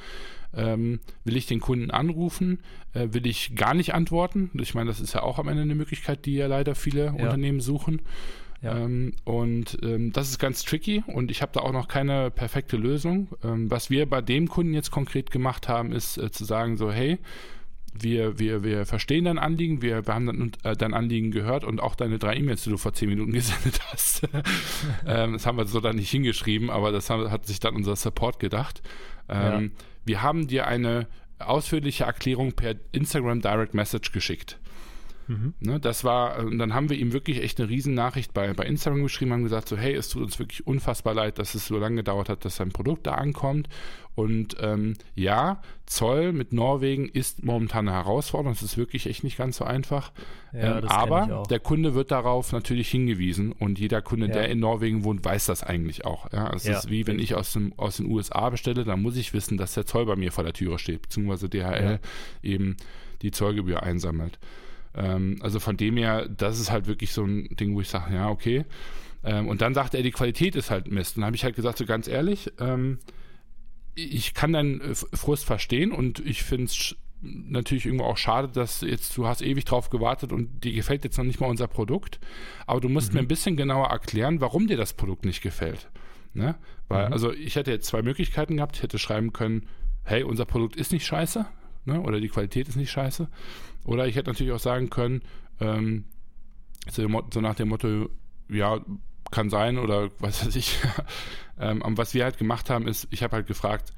Ähm, will ich den Kunden anrufen? Äh, will ich gar nicht antworten? Ich meine, das ist ja auch am Ende eine Möglichkeit, die ja leider viele ja. Unternehmen suchen. Ja. Ähm, und ähm, das ist ganz tricky und ich habe da auch noch keine perfekte Lösung. Ähm, was wir bei dem Kunden jetzt konkret gemacht haben, ist äh, zu sagen so, hey, wir, wir, wir verstehen dein Anliegen, wir, wir haben dann, äh, dein Anliegen gehört und auch deine drei E-Mails, die du vor zehn Minuten gesendet hast. ähm, das haben wir so dann nicht hingeschrieben, aber das haben, hat sich dann unser Support gedacht. Ähm, ja. Wir haben dir eine ausführliche Erklärung per Instagram Direct Message geschickt. Mhm. Ne, das war, und dann haben wir ihm wirklich echt eine Riesennachricht bei, bei Instagram geschrieben, haben gesagt so, hey, es tut uns wirklich unfassbar leid, dass es so lange gedauert hat, dass sein Produkt da ankommt. Und ähm, ja, Zoll mit Norwegen ist momentan eine Herausforderung. Es ist wirklich echt nicht ganz so einfach. Ja, ähm, aber der Kunde wird darauf natürlich hingewiesen und jeder Kunde, ja. der in Norwegen wohnt, weiß das eigentlich auch. Ja, es ja. ist wie wenn ich aus, dem, aus den USA bestelle, dann muss ich wissen, dass der Zoll bei mir vor der Türe steht, beziehungsweise DHL eben die Zollgebühr einsammelt. Ähm, also von dem her, das ist halt wirklich so ein Ding, wo ich sage, ja, okay. Ähm, und dann sagt er, die Qualität ist halt Mist. Und dann habe ich halt gesagt, so ganz ehrlich, ähm, ich kann deinen äh, Frust verstehen und ich finde es natürlich irgendwo auch schade, dass jetzt du hast ewig drauf gewartet und dir gefällt jetzt noch nicht mal unser Produkt. Aber du musst mhm. mir ein bisschen genauer erklären, warum dir das Produkt nicht gefällt. Ne? Weil, mhm. also ich hätte jetzt zwei Möglichkeiten gehabt. Ich hätte schreiben können, hey, unser Produkt ist nicht scheiße, ne? Oder die Qualität ist nicht scheiße. Oder ich hätte natürlich auch sagen können, ähm, so, nach dem Motto, ja, kann sein oder was weiß ich. ähm, was wir halt gemacht haben, ist, ich habe halt gefragt,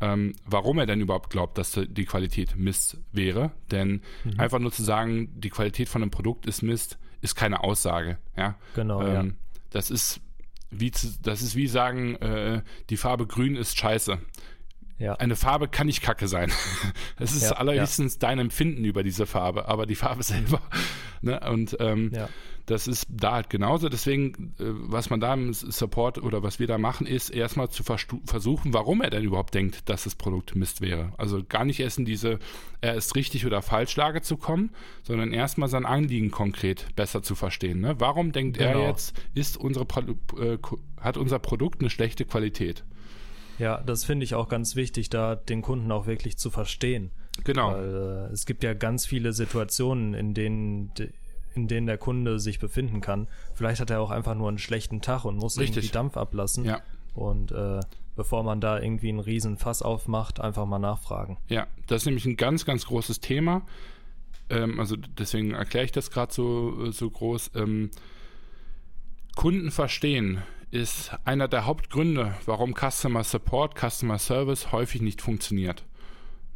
ähm, warum er denn überhaupt glaubt, dass die Qualität Mist wäre. Denn mhm. einfach nur zu sagen, die Qualität von einem Produkt ist Mist, ist keine Aussage. Ja? Genau. Ähm, ja. Das ist wie zu, das ist wie sagen, äh, die Farbe Grün ist scheiße. Ja. Eine Farbe kann nicht kacke sein. Es ist ja, allerhöchstens ja. dein Empfinden über diese Farbe, aber die Farbe selber. Ne? Und ähm, das ist da halt genauso. Deswegen, äh, was man da im Support oder was wir da machen, ist erstmal zu versuchen, warum er denn überhaupt denkt, dass das Produkt Mist wäre. Also gar nicht erst in diese, er ist richtig oder falsch Lage zu kommen, sondern erstmal sein Anliegen konkret besser zu verstehen. Ne? Warum denkt genau. er jetzt, ist unsere, äh, hat unser Produkt eine schlechte Qualität? Ja, das finde ich auch ganz wichtig, da den Kunden auch wirklich zu verstehen. Genau. Weil äh, es gibt ja ganz viele Situationen, in denen in denen der Kunde sich befinden kann. Vielleicht hat er auch einfach nur einen schlechten Tag und muss Richtig. irgendwie Dampf ablassen. Ja. Und äh, bevor man da irgendwie einen riesen Fass aufmacht, einfach mal nachfragen. Ja, das ist nämlich ein ganz, ganz großes Thema. Ähm, also deswegen erkläre ich das gerade so, so groß. Ähm, Kunden verstehen ist einer der Hauptgründe, warum Customer Support, Customer Service häufig nicht funktioniert.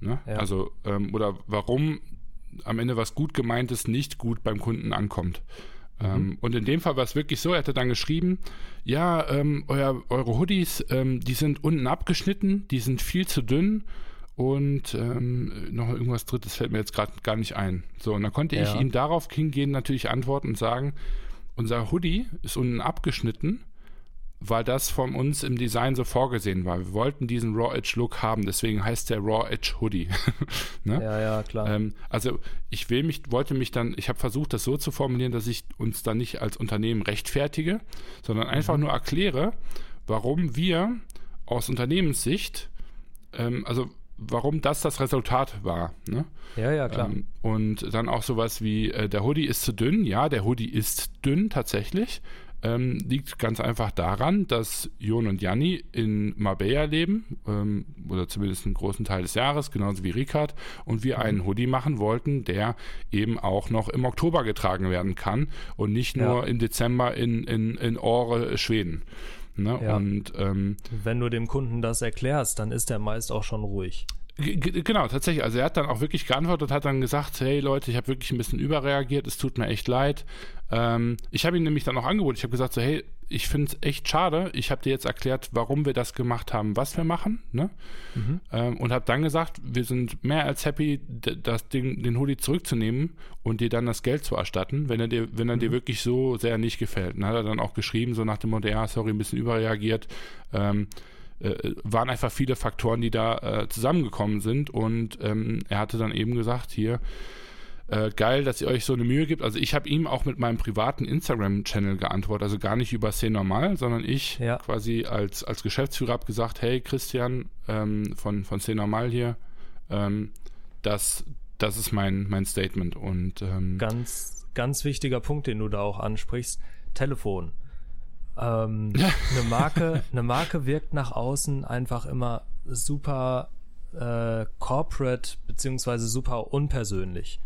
Ne? Ja. Also, ähm, oder warum am Ende was gut gemeintes nicht gut beim Kunden ankommt. Mhm. Ähm, und in dem Fall war es wirklich so, er hatte dann geschrieben, ja, ähm, euer, eure Hoodies, ähm, die sind unten abgeschnitten, die sind viel zu dünn und ähm, noch irgendwas Drittes fällt mir jetzt gerade gar nicht ein. So, und dann konnte ja. ich ihm darauf hingehen natürlich antworten und sagen, unser Hoodie ist unten abgeschnitten weil das von uns im Design so vorgesehen war. Wir wollten diesen Raw Edge Look haben, deswegen heißt der Raw Edge Hoodie. ne? Ja, ja, klar. Ähm, also ich will mich, wollte mich dann, ich habe versucht, das so zu formulieren, dass ich uns dann nicht als Unternehmen rechtfertige, sondern einfach mhm. nur erkläre, warum wir aus Unternehmenssicht, ähm, also warum das das Resultat war. Ne? Ja, ja, klar. Ähm, und dann auch sowas wie, äh, der Hoodie ist zu dünn. Ja, der Hoodie ist dünn tatsächlich ähm, liegt ganz einfach daran, dass Jon und Janni in Marbella leben, ähm, oder zumindest einen großen Teil des Jahres, genauso wie Ricard, und wir einen Hoodie machen wollten, der eben auch noch im Oktober getragen werden kann und nicht nur ja. im Dezember in, in, in Ore, Schweden. Ne? Ja. Und ähm, wenn du dem Kunden das erklärst, dann ist er meist auch schon ruhig. Genau, tatsächlich. Also er hat dann auch wirklich geantwortet, hat dann gesagt, hey Leute, ich habe wirklich ein bisschen überreagiert, es tut mir echt leid. Ähm, ich habe ihm nämlich dann auch angeboten, ich habe gesagt, so, hey, ich finde es echt schade, ich habe dir jetzt erklärt, warum wir das gemacht haben, was wir machen, ne? Mhm. Ähm, und habe dann gesagt, wir sind mehr als happy, das Ding, den Hoodie zurückzunehmen und dir dann das Geld zu erstatten, wenn er dir, wenn er mhm. dir wirklich so sehr nicht gefällt. Dann hat er dann auch geschrieben, so nach dem Motto, ja, sorry, ein bisschen überreagiert. Ähm, äh, waren einfach viele Faktoren, die da äh, zusammengekommen sind. Und ähm, er hatte dann eben gesagt, hier, äh, geil, dass ihr euch so eine Mühe gibt. Also ich habe ihm auch mit meinem privaten Instagram-Channel geantwortet, also gar nicht über C normal, sondern ich ja. quasi als, als Geschäftsführer habe gesagt, hey Christian ähm, von, von C normal hier, ähm, das, das ist mein, mein Statement. Und ähm, ganz, ganz wichtiger Punkt, den du da auch ansprichst, Telefon. Ähm, eine Marke, eine Marke wirkt nach außen einfach immer super äh, corporate beziehungsweise super unpersönlich.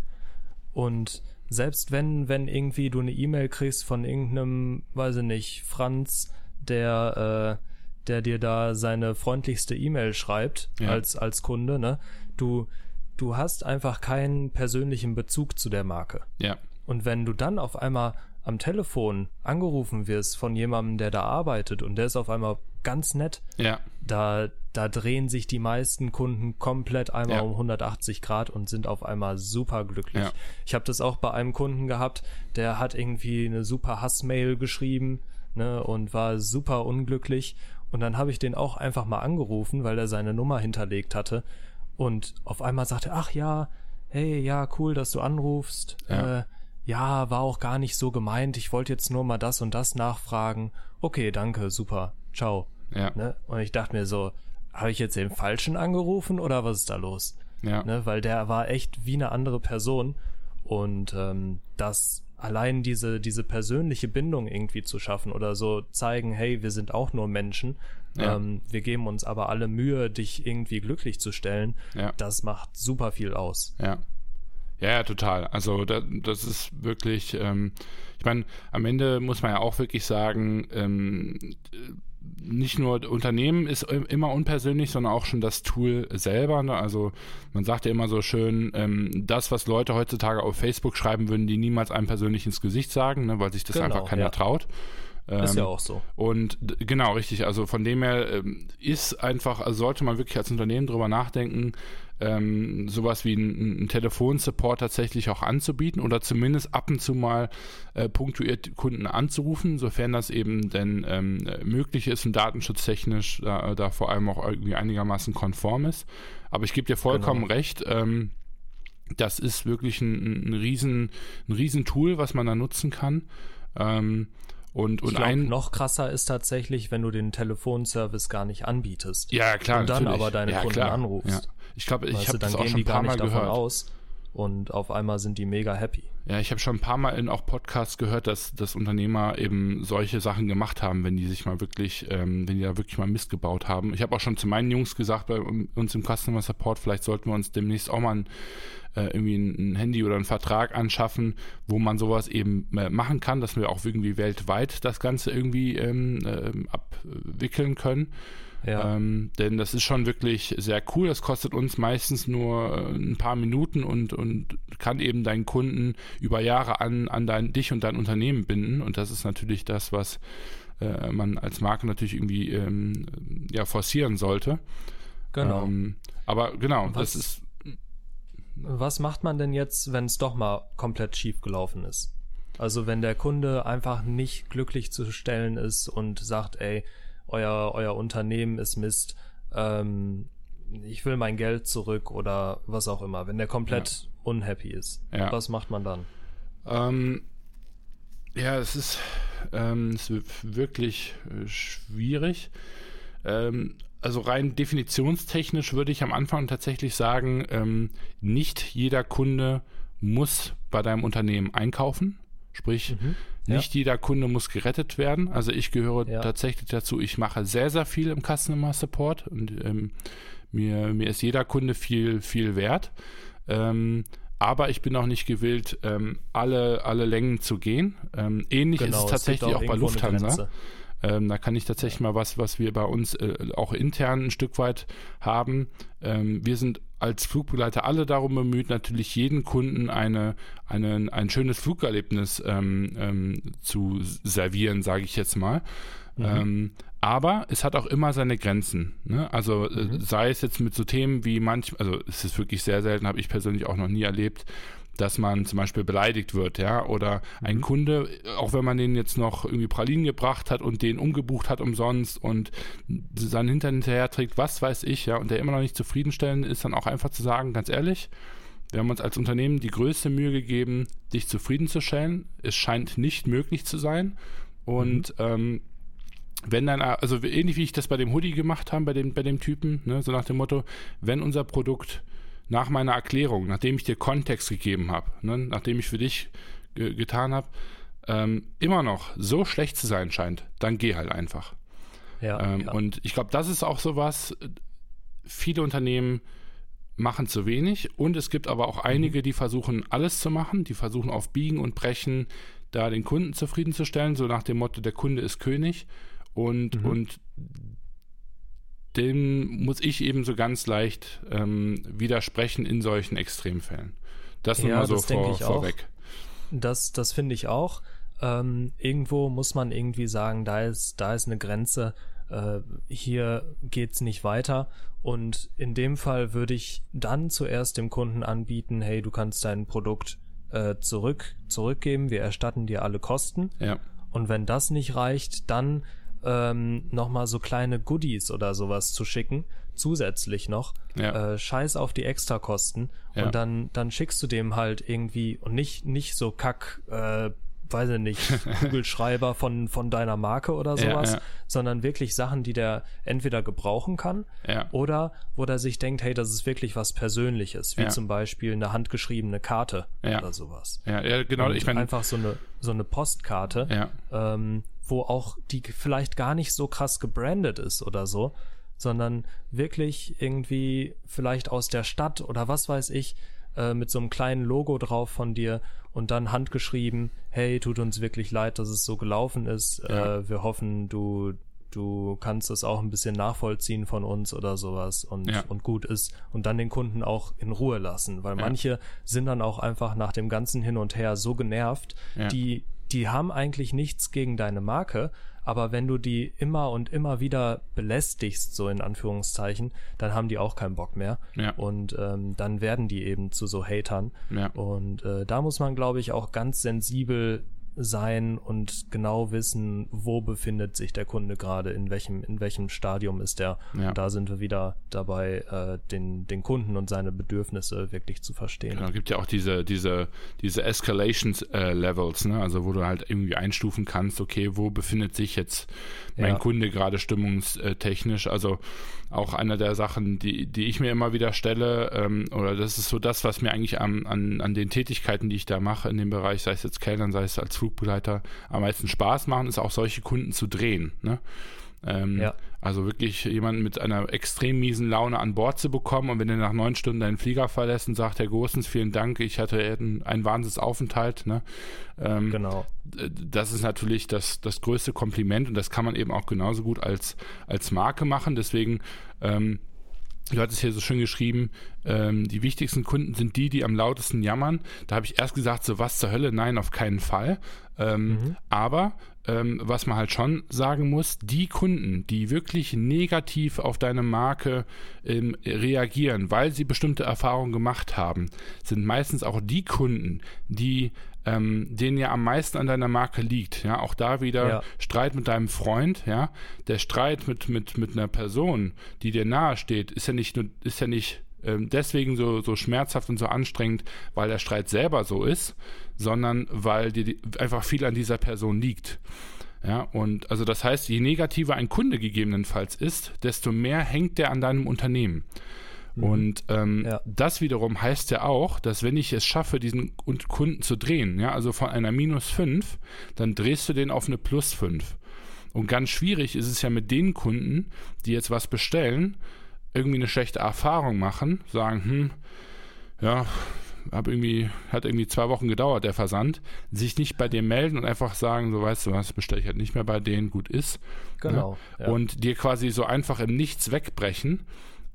Und selbst wenn, wenn irgendwie du eine E-Mail kriegst von irgendeinem, weiß ich nicht, Franz, der, äh, der dir da seine freundlichste E-Mail schreibt ja. als, als Kunde, ne, du, du hast einfach keinen persönlichen Bezug zu der Marke. Ja. Und wenn du dann auf einmal am Telefon angerufen wirst von jemandem, der da arbeitet und der ist auf einmal ganz nett, Ja. da, da drehen sich die meisten Kunden komplett einmal Ja. um 180 Grad und sind auf einmal super glücklich. Ja. Ich habe das auch bei einem Kunden gehabt, der hat irgendwie eine super Hassmail geschrieben ne, und war super unglücklich. Und dann habe ich den auch einfach mal angerufen, weil er seine Nummer hinterlegt hatte. Und auf einmal sagte er, ach ja, hey, ja, cool, dass du anrufst. Ja. Äh, ja, war auch gar nicht so gemeint. Ich wollte jetzt nur mal das und das nachfragen. Okay, danke, super. Ciao. Ja. Ne? Und ich dachte mir so, habe ich jetzt den Falschen angerufen oder was ist da los? Ja. Ne? Weil der war echt wie eine andere Person. Und ähm, das allein diese, diese persönliche Bindung irgendwie zu schaffen oder so zeigen, hey, wir sind auch nur Menschen. Ja. Ähm, wir geben uns aber alle Mühe, dich irgendwie glücklich zu stellen. Ja. Das macht super viel aus. Ja. Ja, ja, total. Also da, das ist wirklich, ähm, ich meine, am Ende muss man ja auch wirklich sagen, ähm, nicht nur Unternehmen ist immer unpersönlich, sondern auch schon das Tool selber. Ne? Also man sagt ja immer so schön, ähm, das, was Leute heutzutage auf Facebook schreiben, würden die niemals einem persönlich ins Gesicht sagen, ne? weil sich das Genau, einfach keiner ja. traut. Ist Ähm, ja auch so. Und genau, richtig. Also von dem her ähm, ist einfach, also sollte man wirklich als Unternehmen drüber nachdenken, ähm, sowas wie einen Telefonsupport tatsächlich auch anzubieten oder zumindest ab und zu mal äh, punktuiert Kunden anzurufen, sofern das eben denn ähm, äh, möglich ist und datenschutztechnisch da, da vor allem auch irgendwie einigermaßen konform ist. Aber ich gebe dir vollkommen Genau. recht. Ähm, das ist wirklich ein, ein, riesen, ein riesen Tool, was man da nutzen kann. Ähm, und, Ich und glaub, ein noch krasser ist tatsächlich, wenn du den Telefonservice gar nicht anbietest. Ja, klar. und dann natürlich. aber deine ja, Kunden klar. anrufst. Ja. Ich glaube, ich habe das auch schon ein paar Mal gehört. aus und auf einmal sind die mega happy. Ja, ich habe schon ein paar Mal in auch Podcasts gehört, dass, dass Unternehmer eben solche Sachen gemacht haben, wenn die sich mal wirklich, ähm, wenn die da wirklich mal Mist gebaut haben. Ich habe auch schon zu meinen Jungs gesagt, bei uns im Customer Support, vielleicht sollten wir uns demnächst auch mal ein, äh, irgendwie ein, ein Handy oder einen Vertrag anschaffen, wo man sowas eben äh, machen kann, dass wir auch irgendwie weltweit das Ganze irgendwie ähm, ähm, abwickeln können. Ja. Ähm, denn das ist schon wirklich sehr cool. Das kostet uns meistens nur äh, ein paar Minuten und, und kann eben deinen Kunden über Jahre an, an dein, dich und dein Unternehmen binden. Und das ist natürlich das, was äh, man als Marke natürlich irgendwie ähm, ja, forcieren sollte. genau. Ähm, aber genau, Was- das ist. Was macht man denn jetzt, wenn es doch mal komplett schief gelaufen ist? Also wenn der Kunde einfach nicht glücklich zu stellen ist und sagt, ey, euer, euer Unternehmen ist Mist, ähm, ich will mein Geld zurück oder was auch immer, wenn der komplett unhappy ist. Ja. Was macht man dann? Ähm, ja, es ist, ähm, es ist wirklich äh, schwierig. Ähm, also rein definitionstechnisch würde ich am Anfang tatsächlich sagen, ähm, nicht jeder Kunde muss bei deinem Unternehmen einkaufen. Sprich, Mhm. Ja. nicht jeder Kunde muss gerettet werden. Also ich gehöre Ja. tatsächlich dazu, ich mache sehr, sehr viel im Customer Support und ähm, mir, mir ist jeder Kunde viel, viel wert. Ähm, aber ich bin auch nicht gewillt, ähm, alle, alle Längen zu gehen. Ähm, ähnlich ist Genau, es gibt tatsächlich auch bei irgendwo eine Lufthansa. Ähm, da kann ich tatsächlich mal was, was wir bei uns äh, auch intern ein Stück weit haben. Ähm, wir sind als Flugbegleiter alle darum bemüht, natürlich jeden Kunden eine, eine, ein schönes Flugerlebnis ähm, ähm, zu servieren, sage ich jetzt mal. Mhm. Ähm, aber es hat auch immer seine Grenzen. Ne? Also äh, Mhm. sei es jetzt mit so Themen wie manch, also es ist wirklich sehr selten, habe ich persönlich auch noch nie erlebt, dass man zum Beispiel beleidigt wird, ja, oder ein Mhm. Kunde, auch wenn man den jetzt noch irgendwie Pralinen gebracht hat und den umgebucht hat umsonst und seinen Hintern hinterher trägt, was weiß ich, ja, und der immer noch nicht zufriedenstellend ist, dann auch einfach zu sagen, ganz ehrlich, wir haben uns als Unternehmen die größte Mühe gegeben, dich zufriedenzustellen. Es scheint nicht möglich zu sein. Und ähm, wenn dann, also ähnlich wie ich das bei dem Hoodie gemacht habe, bei dem, bei dem Typen, ne, so nach dem Motto, wenn unser Produkt nach meiner Erklärung, nachdem ich dir Kontext gegeben habe, ne, nachdem ich für dich ge getan habe, ähm, immer noch so schlecht zu sein scheint, dann geh halt einfach. Ja, Ähm, ja. Und ich glaube, das ist auch sowas, äh, viele Unternehmen machen zu wenig und es gibt aber auch Mhm. einige, die versuchen alles zu machen, die versuchen auf Biegen und Brechen da den Kunden zufriedenzustellen, so nach dem Motto, der Kunde ist König und, Mhm. und dem muss ich eben so ganz leicht ähm, widersprechen in solchen Extremfällen. Das nur Ja, mal so vor, vorweg. Das, das finde ich auch. Ähm, irgendwo muss man irgendwie sagen, da ist, da ist eine Grenze. Äh, hier geht's nicht weiter. Und in dem Fall würde ich dann zuerst dem Kunden anbieten, hey, du kannst dein Produkt äh, zurück, zurückgeben, wir erstatten dir alle Kosten. Ja, Und wenn das nicht reicht, dann ähm, nochmal so kleine Goodies oder sowas zu schicken, zusätzlich noch. Ja. Äh, scheiß auf die Extrakosten. Ja. Und dann, dann schickst du dem halt irgendwie und nicht, nicht so kack, äh, weiß ich nicht, Kugelschreiber von, von deiner Marke oder Ja, sowas, ja. sondern wirklich Sachen, die der entweder gebrauchen kann ja, oder wo der sich denkt, hey, das ist wirklich was Persönliches, wie Ja. zum Beispiel eine handgeschriebene Karte Ja. oder sowas. ja, ja, genau. Und Ich meine, einfach so eine, so eine Postkarte, ja, ähm, wo auch die vielleicht gar nicht so krass gebrandet ist oder so, sondern wirklich irgendwie vielleicht aus der Stadt oder was weiß ich, äh, mit so einem kleinen Logo drauf von dir und dann handgeschrieben, hey, tut uns wirklich leid, dass es so gelaufen ist. Ja. Äh, wir hoffen, du, du kannst es auch ein bisschen nachvollziehen von uns oder sowas und, Ja. und gut ist und dann den Kunden auch in Ruhe lassen, weil Ja. manche sind dann auch einfach nach dem ganzen Hin und Her so genervt, Ja. die, die haben eigentlich nichts gegen deine Marke, aber wenn du die immer und immer wieder belästigst, so in Anführungszeichen, dann haben die auch keinen Bock mehr. Ja. Und ähm, dann werden die eben zu so Hatern. ja. Und äh, da muss man, glaube ich, auch ganz sensibel sein und genau wissen, wo befindet sich der Kunde gerade, in welchem, in welchem Stadium ist der. Ja. Und da sind wir wieder dabei, äh, den, den Kunden und seine Bedürfnisse wirklich zu verstehen. Genau, gibt ja auch diese, diese, diese Escalation-Levels, ne? also wo du halt irgendwie einstufen kannst, okay, wo befindet sich jetzt mein Ja. Kunde gerade stimmungstechnisch. Also auch einer der Sachen, die, die ich mir immer wieder stelle, ähm, oder das ist so das, was mir eigentlich am, an, an den Tätigkeiten, die ich da mache in dem Bereich, sei es jetzt Kellnern, sei es als Flugbegleiter, am meisten Spaß machen, ist auch solche Kunden zu drehen. Ne? Ähm, Ja. Also wirklich jemanden mit einer extrem miesen Laune an Bord zu bekommen und wenn er nach neun Stunden deinen Flieger verlässt und sagt, Herr Gosens, vielen Dank, ich hatte einen, einen Wahnsinnsaufenthalt, ne? ähm, Genau. das ist natürlich das, das größte Kompliment und das kann man eben auch genauso gut als, als Marke machen. Deswegen, ähm, du hattest hier so schön geschrieben, ähm, die wichtigsten Kunden sind die, die am lautesten jammern. Da habe ich erst gesagt, so was zur Hölle, nein, auf keinen Fall. Ähm, Aber ähm, was man halt schon sagen muss, die Kunden, die wirklich negativ auf deine Marke ähm, reagieren, weil sie bestimmte Erfahrungen gemacht haben, sind meistens auch die Kunden, die ähm, denen ja am meisten an deiner Marke liegt. Ja, auch da wieder Ja. Streit mit deinem Freund, ja. Der Streit mit, mit, mit einer Person, die dir nahe steht, ist ja nicht nur, ist ja nicht ähm, deswegen so, so schmerzhaft und so anstrengend, weil der Streit selber so ist, sondern weil dir die, einfach viel an dieser Person liegt. Ja, und also das heißt, je negativer ein Kunde gegebenenfalls ist, desto mehr hängt der an deinem Unternehmen. Und ähm, Ja. das wiederum heißt ja auch, dass wenn ich es schaffe, diesen Und- Kunden zu drehen, ja, also von einer minus 5, dann drehst du den auf eine plus 5. Und ganz schwierig ist es ja mit den Kunden, die jetzt was bestellen, irgendwie eine schlechte Erfahrung machen, sagen, hm, ja, hab irgendwie, hat irgendwie zwei Wochen gedauert, der Versand, sich nicht bei dir melden und einfach sagen, so weißt du was, bestelle ich halt nicht mehr bei denen, gut ist. Genau. Ne? Ja. Und dir quasi so einfach im Nichts wegbrechen.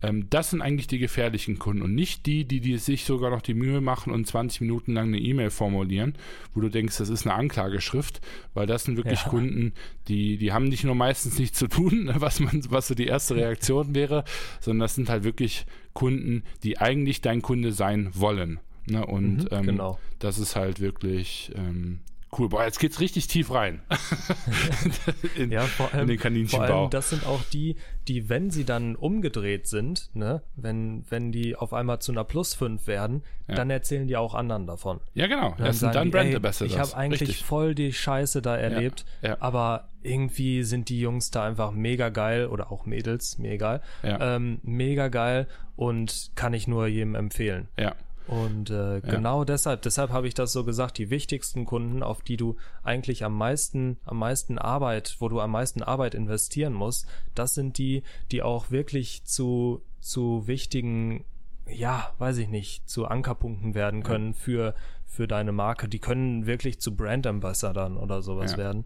Ähm, das sind eigentlich die gefährlichen Kunden und nicht die, die, die sich sogar noch die Mühe machen und 20 Minuten lang eine E-Mail formulieren, wo du denkst, das ist eine Anklageschrift, weil das sind wirklich Ja. Kunden, die, die haben nicht nur meistens nichts zu tun, was man, was so die erste Reaktion wäre, sondern das sind halt wirklich Kunden, die eigentlich dein Kunde sein wollen. Ne? Und Mhm, ähm, genau. das ist halt wirklich ähm, cool. Boah, jetzt geht's richtig tief rein. in, Ja, vor allem, in den vor Kaninchenbau. allem, das sind auch die, die, wenn sie dann umgedreht sind, ne, wenn, wenn die auf einmal zu einer Plus 5 werden, Ja. dann erzählen die auch anderen davon. ja, genau. Dann Das sind dann die, Brand ey, Ambassadors. ich habe eigentlich Richtig. voll die Scheiße da erlebt, ja. aber irgendwie sind die Jungs da einfach mega geil oder auch Mädels, mir egal, ähm, mega geil und kann ich nur jedem empfehlen. Ja, Und äh, genau deshalb, deshalb habe ich das so gesagt, die wichtigsten Kunden, auf die du eigentlich am meisten, am meisten Arbeit, wo du am meisten Arbeit investieren musst, das sind die, die auch wirklich zu, zu wichtigen, ja, weiß ich nicht, zu Ankerpunkten werden können für, für deine Marke. Die können wirklich zu Brand Ambassadern oder sowas Ja. werden.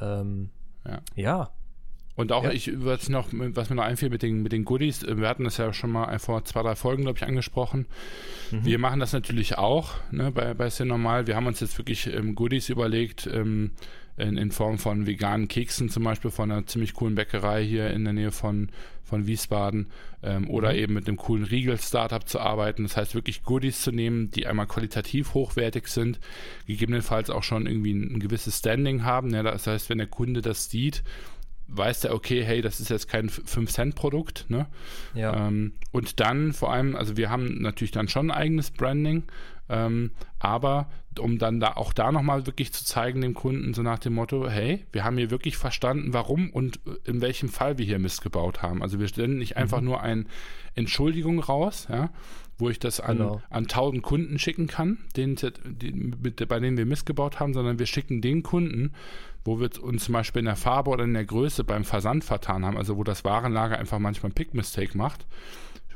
Ähm, ja. ja, Und auch ja. ich würde noch, was mir noch einfiel mit den, mit den Goodies, äh, wir hatten das ja schon mal vor zwei, drei Folgen, glaube ich, angesprochen. Mhm. Wir machen das natürlich auch ne, bei, bei Normal. Wir haben uns jetzt wirklich ähm, Goodies überlegt, ähm, in, in, Form von veganen Keksen, zum Beispiel von einer ziemlich coolen Bäckerei hier in der Nähe von, von Wiesbaden. Ähm, oder mhm. eben mit einem coolen Riegel-Startup zu arbeiten. Das heißt, wirklich Goodies zu nehmen, die einmal qualitativ hochwertig sind, gegebenenfalls auch schon irgendwie ein, ein gewisses Standing haben. Ja, das heißt, wenn der Kunde das sieht, weiß der, okay, hey, das ist jetzt kein 5-Cent-Produkt. Ne? Ja. Ähm, und dann vor allem, also wir haben natürlich dann schon ein eigenes Branding, ähm, aber um dann da auch da nochmal wirklich zu zeigen dem Kunden, so nach dem Motto, hey, wir haben hier wirklich verstanden, warum und in welchem Fall wir hier Mist gebaut haben. Also wir stellen nicht mhm. einfach nur eine Entschuldigung raus, ja, wo ich das an, genau. an 1000 Kunden schicken kann, den, die, mit, bei denen wir missgebaut haben, sondern wir schicken den Kunden, wo wir uns zum Beispiel in der Farbe oder in der Größe beim Versand vertan haben, also wo das Warenlager einfach manchmal ein Pick-Mistake macht,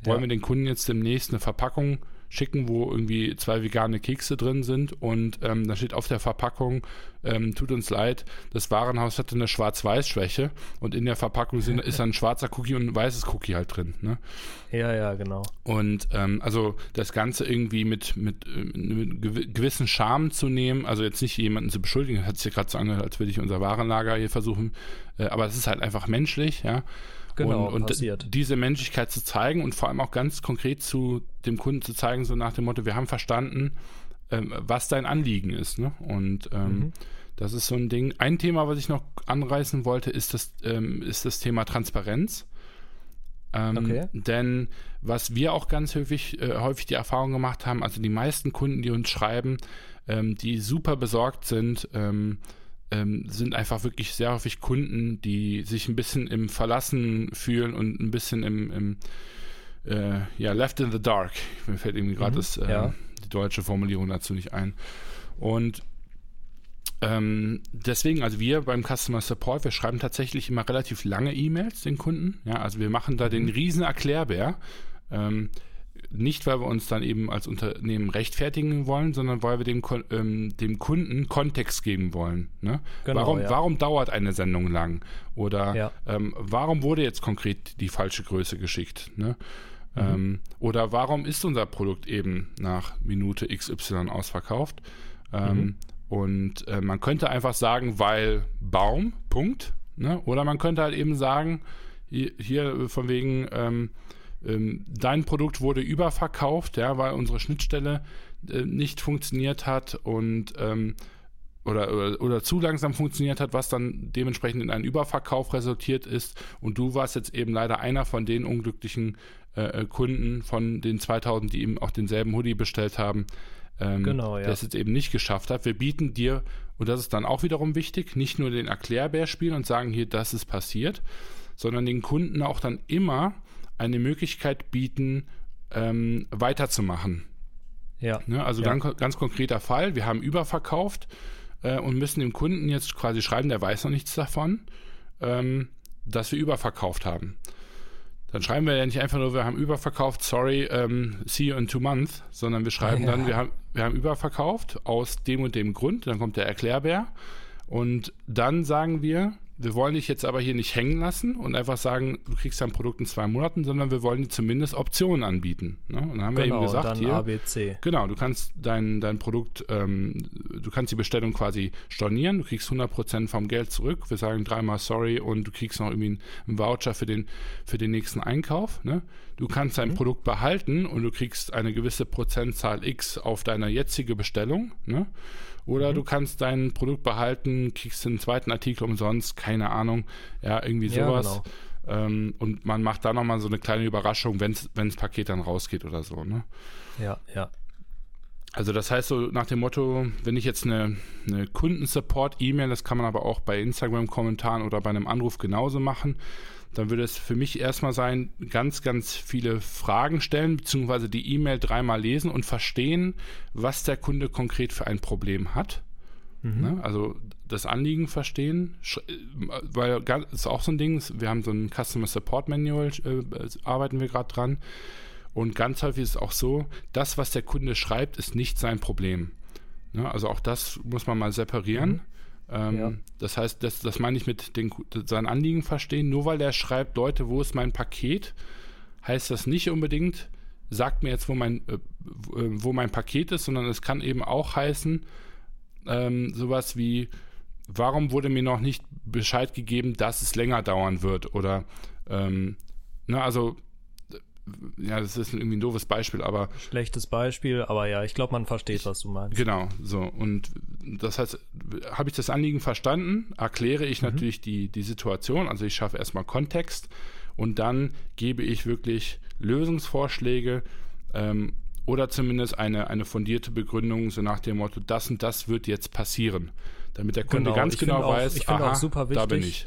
wollen ja. wir den Kunden jetzt demnächst eine Verpackung schicken, wo irgendwie zwei vegane Kekse drin sind und ähm, da steht auf der Verpackung, ähm, tut uns leid, das Warenhaus hatte eine Schwarz-Weiß-Schwäche und in der Verpackung sind, ist ein schwarzer Cookie und ein weißes Cookie halt drin. Ne? Ja, ja, genau. Und ähm, also das Ganze irgendwie mit, mit, äh, mit gewissen Charme zu nehmen, also jetzt nicht jemanden zu beschuldigen, hat sich gerade so angehört, als würde ich unser Warenlager hier versuchen, äh, aber es ist halt einfach menschlich, ja. Genau, und, und diese Menschlichkeit zu zeigen und vor allem auch ganz konkret zu dem Kunden zu zeigen, so nach dem Motto, wir haben verstanden, ähm, was dein Anliegen ist. Ne? Und ähm, mhm. das ist so ein Ding. Ein Thema, was ich noch anreißen wollte, ist das, ähm, ist das Thema Transparenz. Ähm, okay. Denn was wir auch ganz häufig, äh, häufig die Erfahrung gemacht haben, also die meisten Kunden, die uns schreiben, ähm, die super besorgt sind, ähm, sind einfach wirklich sehr häufig Kunden, die sich ein bisschen im Verlassen fühlen und ein bisschen im, im äh, ja, left in the dark. Mir fällt irgendwie gerade mhm, äh, ja. die deutsche Formulierung dazu nicht ein. Und ähm, deswegen, also wir beim Customer Support, wir schreiben tatsächlich immer relativ lange E-Mails den Kunden. Ja, also wir machen da den mhm. riesen Erklärbär. Ähm, nicht, weil wir uns dann eben als Unternehmen rechtfertigen wollen, sondern weil wir dem, ähm, dem Kunden Kontext geben wollen. Ne? Genau, warum, ja. warum dauert eine Sendung lang? Oder ja. ähm, warum wurde jetzt konkret die falsche Größe geschickt? Ne? Mhm. Ähm, oder warum ist unser Produkt eben nach Minute XY ausverkauft? Ähm, mhm. Und äh, man könnte einfach sagen, weil Baum, Punkt. Ne? Oder man könnte halt eben sagen, hier, hier von wegen, ähm, dein Produkt wurde überverkauft, ja, weil unsere Schnittstelle äh, nicht funktioniert hat und ähm, oder, oder, oder, zu langsam funktioniert hat, was dann dementsprechend in einen Überverkauf resultiert ist. Und du warst jetzt eben leider einer von den unglücklichen äh, äh Kunden von den 2000, die eben auch denselben Hoodie bestellt haben, ähm, genau, ja. der es jetzt eben nicht geschafft hat. Wir bieten dir, und das ist dann auch wiederum wichtig, nicht nur den Erklärbär spielen und sagen hier, das ist passiert, sondern den Kunden auch dann immer eine Möglichkeit bieten, ähm, weiterzumachen. Ja. Ne, also ja. Ganz, ganz konkreter Fall, wir haben überverkauft äh, und müssen dem Kunden jetzt quasi schreiben, der weiß noch nichts davon, ähm, dass wir überverkauft haben. Dann schreiben wir ja nicht einfach nur, wir haben überverkauft, sorry, ähm, see you in two months, sondern wir schreiben ja. dann, wir haben, wir haben überverkauft aus dem und dem Grund, dann kommt der Erklärbär und dann sagen wir, wir wollen dich jetzt aber hier nicht hängen lassen und einfach sagen, du kriegst dein Produkt in zwei Monaten, sondern wir wollen dir zumindest Optionen anbieten. Ne? Und dann haben genau, wir eben genau, gesagt, hier, ABC. genau, du kannst dein, dein Produkt, ähm, du kannst die Bestellung quasi stornieren, du kriegst 100% vom Geld zurück, wir sagen dreimal sorry und du kriegst noch irgendwie einen Voucher für den, für den nächsten Einkauf. Ne? Du kannst dein mhm. Produkt behalten und du kriegst eine gewisse Prozentzahl X auf deine jetzige Bestellung. Ne? Oder mhm. du kannst dein Produkt behalten, kriegst den zweiten Artikel umsonst, keine Ahnung, ja, irgendwie sowas. Ja, genau. ähm, und man macht da nochmal so eine kleine Überraschung, wenn das Paket dann rausgeht oder so, ne? Ja, ja. Also das heißt so nach dem Motto, wenn ich jetzt eine, eine Kundensupport-E-Mail, das kann man aber auch bei Instagram-Kommentaren oder bei einem Anruf genauso machen, dann würde es für mich erstmal sein, ganz, ganz viele Fragen stellen, beziehungsweise die E-Mail dreimal lesen und verstehen, was der Kunde konkret für ein Problem hat. Mhm. Ne? Also das Anliegen verstehen, weil das ist auch so ein Ding, wir haben so ein Customer Support Manual, äh, arbeiten wir gerade dran. Und ganz häufig ist es auch so, das, was der Kunde schreibt, ist nicht sein Problem. Ne? Also auch das muss man mal separieren. Mhm Ähm, ja. Das heißt, das, das meine ich mit den, sein Anliegen verstehen. Nur weil er schreibt, Leute, wo ist mein Paket, heißt das nicht unbedingt, sagt mir jetzt, wo mein, äh, wo mein Paket ist, sondern es kann eben auch heißen, ähm, sowas wie, warum wurde mir noch nicht Bescheid gegeben, dass es länger dauern wird? Oder, ähm, na, also ja, das ist irgendwie ein doofes Beispiel, aber. Schlechtes Beispiel, aber ja, ich glaube, man versteht, was du meinst. Genau, so. Und das heißt, habe ich das Anliegen verstanden, erkläre ich mhm. natürlich die, die Situation, also ich schaffe erstmal Kontext und dann gebe ich wirklich Lösungsvorschläge ähm, oder zumindest eine, eine fundierte Begründung, so nach dem Motto, das und das wird jetzt passieren. Damit der Kunde genau, ganz genau auch, weiß, aha, da bin ich.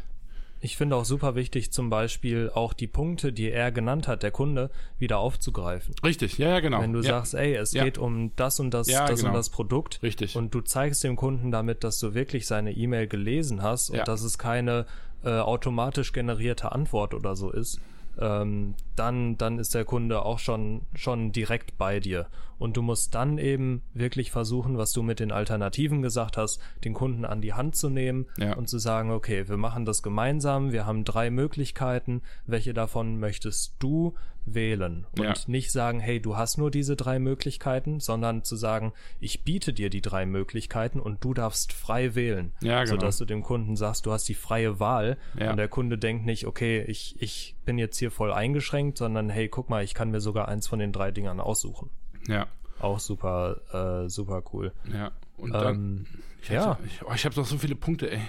Ich finde auch super wichtig, zum Beispiel auch die Punkte, die er genannt hat, der Kunde, wieder aufzugreifen. Richtig, ja, ja, genau. Wenn du ja. sagst, ey, es ja. geht um das und das, ja, das genau. und das Produkt. Richtig. Und du zeigst dem Kunden damit, dass du wirklich seine E-Mail gelesen hast und dass es keine äh, automatisch generierte Antwort oder so ist, ähm, dann, dann ist der Kunde auch schon, schon direkt bei dir. Und du musst dann eben wirklich versuchen, was du mit den Alternativen gesagt hast, den Kunden an die Hand zu nehmen ja. und zu sagen, okay, wir machen das gemeinsam, wir haben drei Möglichkeiten, welche davon möchtest du wählen? Und ja. nicht sagen, hey, du hast nur diese drei Möglichkeiten, sondern zu sagen, ich biete dir die drei Möglichkeiten und du darfst frei wählen. Ja, genau. Sodass du dem Kunden sagst, du hast die freie Wahl ja. und der Kunde denkt nicht, okay, ich, ich bin jetzt hier voll eingeschränkt, sondern hey, guck mal, ich kann mir sogar eins von den drei Dingern aussuchen. Ja. Auch super, äh, super cool. Ja. Und dann, ähm, ich ja. Hab, ich, oh, ich habe noch so viele Punkte, ey.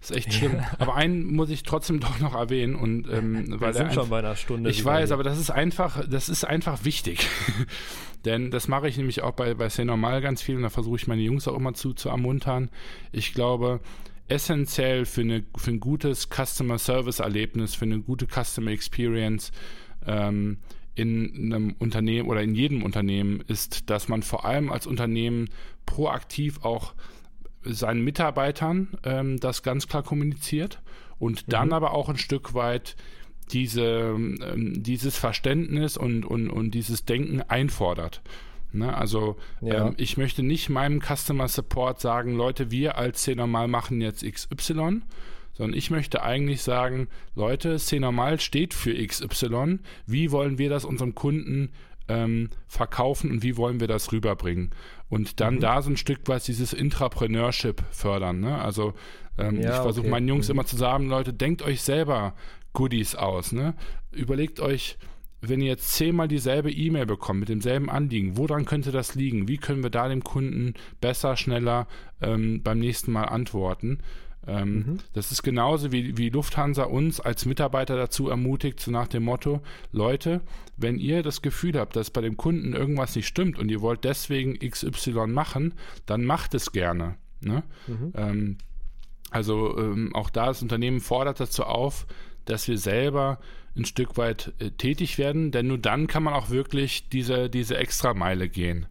Ist echt schlimm. aber einen muss ich trotzdem doch noch erwähnen. Und, ähm, Wir weil sind schon bei einer Stunde. Ich weiß, aber das ist einfach, das ist einfach wichtig. Denn das mache ich nämlich auch bei, bei Say Normal ganz viel und da versuche ich meine Jungs auch immer zu, zu ermuntern. Ich glaube, essentiell für, eine, für ein gutes Customer Service Erlebnis, für eine gute Customer Experience ähm, in einem Unternehmen oder in jedem Unternehmen ist, dass man vor allem als Unternehmen proaktiv auch seinen Mitarbeitern ähm, das ganz klar kommuniziert und dann mhm. aber auch ein Stück weit diese, ähm, dieses Verständnis und, und, und dieses Denken einfordert. Ne? Also ja. ähm, ich möchte nicht meinem Customer Support sagen, Leute, wir als C-Normal machen jetzt XY, sondern ich möchte eigentlich sagen, Leute, C-Normal steht für XY, wie wollen wir das unserem Kunden ähm, verkaufen und wie wollen wir das rüberbringen? Und dann mhm. da so ein Stück weit dieses Intrapreneurship fördern. Ne? Also ähm, ja, ich versuche okay. meinen Jungs mhm. immer zu sagen, Leute, denkt euch selber Goodies aus. Ne? Überlegt euch, wenn ihr jetzt zehnmal dieselbe E-Mail bekommt mit demselben Anliegen, woran könnte das liegen? Wie können wir da dem Kunden besser, schneller ähm, beim nächsten Mal antworten? Ähm, mhm. Das ist genauso wie, wie Lufthansa uns als Mitarbeiter dazu ermutigt, so nach dem Motto, Leute, wenn ihr das Gefühl habt, dass bei dem Kunden irgendwas nicht stimmt und ihr wollt deswegen XY machen, dann macht es gerne. Ne? Mhm. Ähm, also ähm, auch da das Unternehmen fordert dazu auf, dass wir selber ein Stück weit äh, tätig werden, denn nur dann kann man auch wirklich diese, diese Extrameile gehen.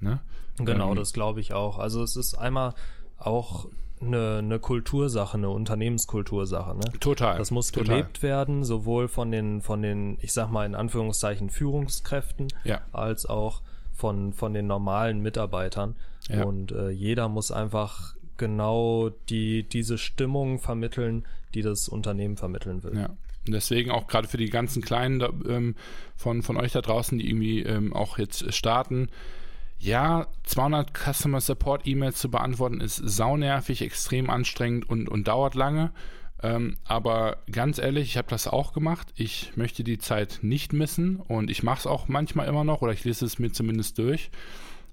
Ne? Genau, ähm, das glaube ich auch. Also es ist einmal auch eine, eine Kultursache, eine Unternehmenskultursache. Ne? Total. Das muss total. gelebt werden, sowohl von den, von den, ich sag mal in Anführungszeichen Führungskräften, ja. als auch von, von den normalen Mitarbeitern. Ja. Und äh, jeder muss einfach genau die, diese Stimmung vermitteln, die das Unternehmen vermitteln will. Ja. Und deswegen auch gerade für die ganzen Kleinen ähm, von, von euch da draußen, die irgendwie ähm, auch jetzt starten, ja, 200 Customer Support E-Mails zu beantworten ist saunervig, extrem anstrengend und, und dauert lange. Ähm, aber ganz ehrlich, ich habe das auch gemacht. Ich möchte die Zeit nicht missen und ich mache es auch manchmal immer noch oder ich lese es mir zumindest durch,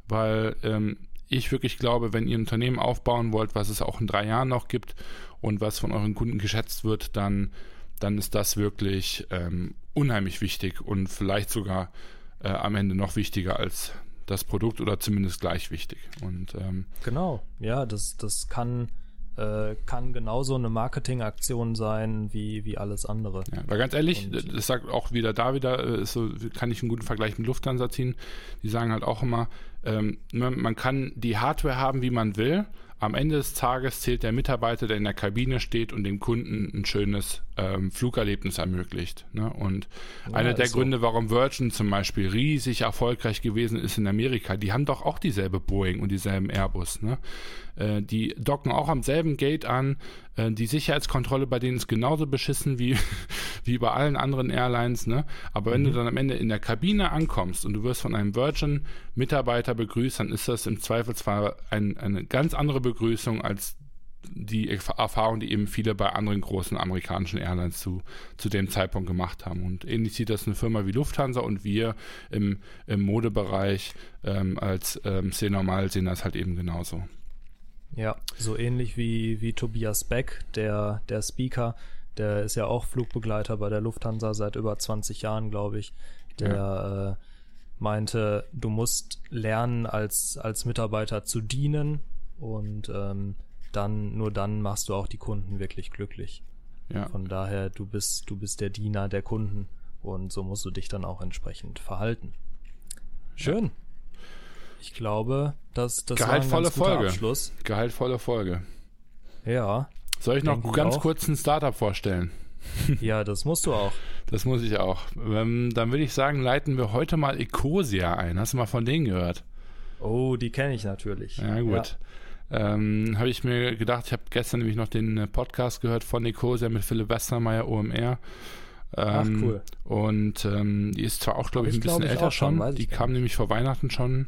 weil ähm, ich wirklich glaube, wenn ihr ein Unternehmen aufbauen wollt, was es auch in drei Jahren noch gibt und was von euren Kunden geschätzt wird, dann, dann ist das wirklich ähm, unheimlich wichtig und vielleicht sogar äh, am Ende noch wichtiger als das Produkt oder zumindest gleich wichtig. Und, ähm, genau, ja, das, das kann, äh, kann genauso eine Marketingaktion sein wie, wie alles andere. Ja, weil ganz ehrlich, Und, das sagt auch wieder da wieder, äh, so kann ich einen guten Vergleich mit Lufthansa ziehen. Die sagen halt auch immer, ähm, ne, man kann die Hardware haben, wie man will. Am Ende des Tages zählt der Mitarbeiter, der in der Kabine steht und dem Kunden ein schönes ähm, Flugerlebnis ermöglicht. Ne? Und ja, einer der Gründe, so. warum Virgin zum Beispiel riesig erfolgreich gewesen ist in Amerika, die haben doch auch dieselbe Boeing und dieselben Airbus. Ne? Äh, die docken auch am selben Gate an. Äh, die Sicherheitskontrolle bei denen ist genauso beschissen wie, wie bei allen anderen Airlines. Ne? Aber wenn mhm. du dann am Ende in der Kabine ankommst und du wirst von einem Virgin-Mitarbeiter begrüßt, dann ist das im Zweifelsfall ein, eine ganz andere Begrüßung als die Erfahrung, die eben viele bei anderen großen amerikanischen Airlines zu, zu dem Zeitpunkt gemacht haben. Und ähnlich sieht das eine Firma wie Lufthansa und wir im, im Modebereich ähm, als ähm, C-Normal sehen das halt eben genauso. Ja, so ähnlich wie, wie Tobias Beck, der, der Speaker, der ist ja auch Flugbegleiter bei der Lufthansa seit über 20 Jahren, glaube ich. Der ja. äh, meinte, du musst lernen, als, als Mitarbeiter zu dienen und ähm, dann, nur dann machst du auch die Kunden wirklich glücklich. Ja. Von daher, du bist, du bist der Diener der Kunden und so musst du dich dann auch entsprechend verhalten. Schön. Ja. Ich glaube, dass das Gehaltvolle war ein Folge. Abschluss. Gehaltvolle Folge. Ja. Soll ich noch ganz ich kurz ein Startup vorstellen? Ja, das musst du auch. Das muss ich auch. Ähm, dann würde ich sagen, leiten wir heute mal Ecosia ein. Hast du mal von denen gehört? Oh, die kenne ich natürlich. Ja, gut. Ja. Ähm, habe ich mir gedacht, ich habe gestern nämlich noch den äh, Podcast gehört von Ecosia mit Philipp Westermeier, OMR. Ach, ähm, cool. Und ähm, die ist zwar auch, glaube ich, ein bisschen älter schon. schon die kam nämlich vor Weihnachten schon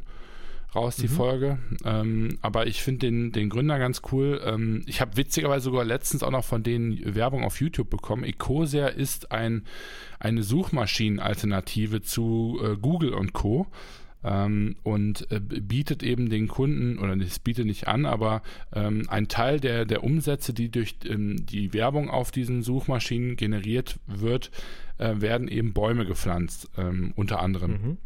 raus, die mhm. Folge. Ähm, aber ich finde den, den Gründer ganz cool. Ähm, ich habe witzigerweise sogar letztens auch noch von denen Werbung auf YouTube bekommen. Ecosia ist ein, eine Suchmaschinenalternative zu äh, Google und Co. Ähm, und äh, bietet eben den Kunden, oder es bietet nicht an, aber ähm, ein Teil der, der Umsätze, die durch ähm, die Werbung auf diesen Suchmaschinen generiert wird, äh, werden eben Bäume gepflanzt, ähm, unter anderem. Mhm.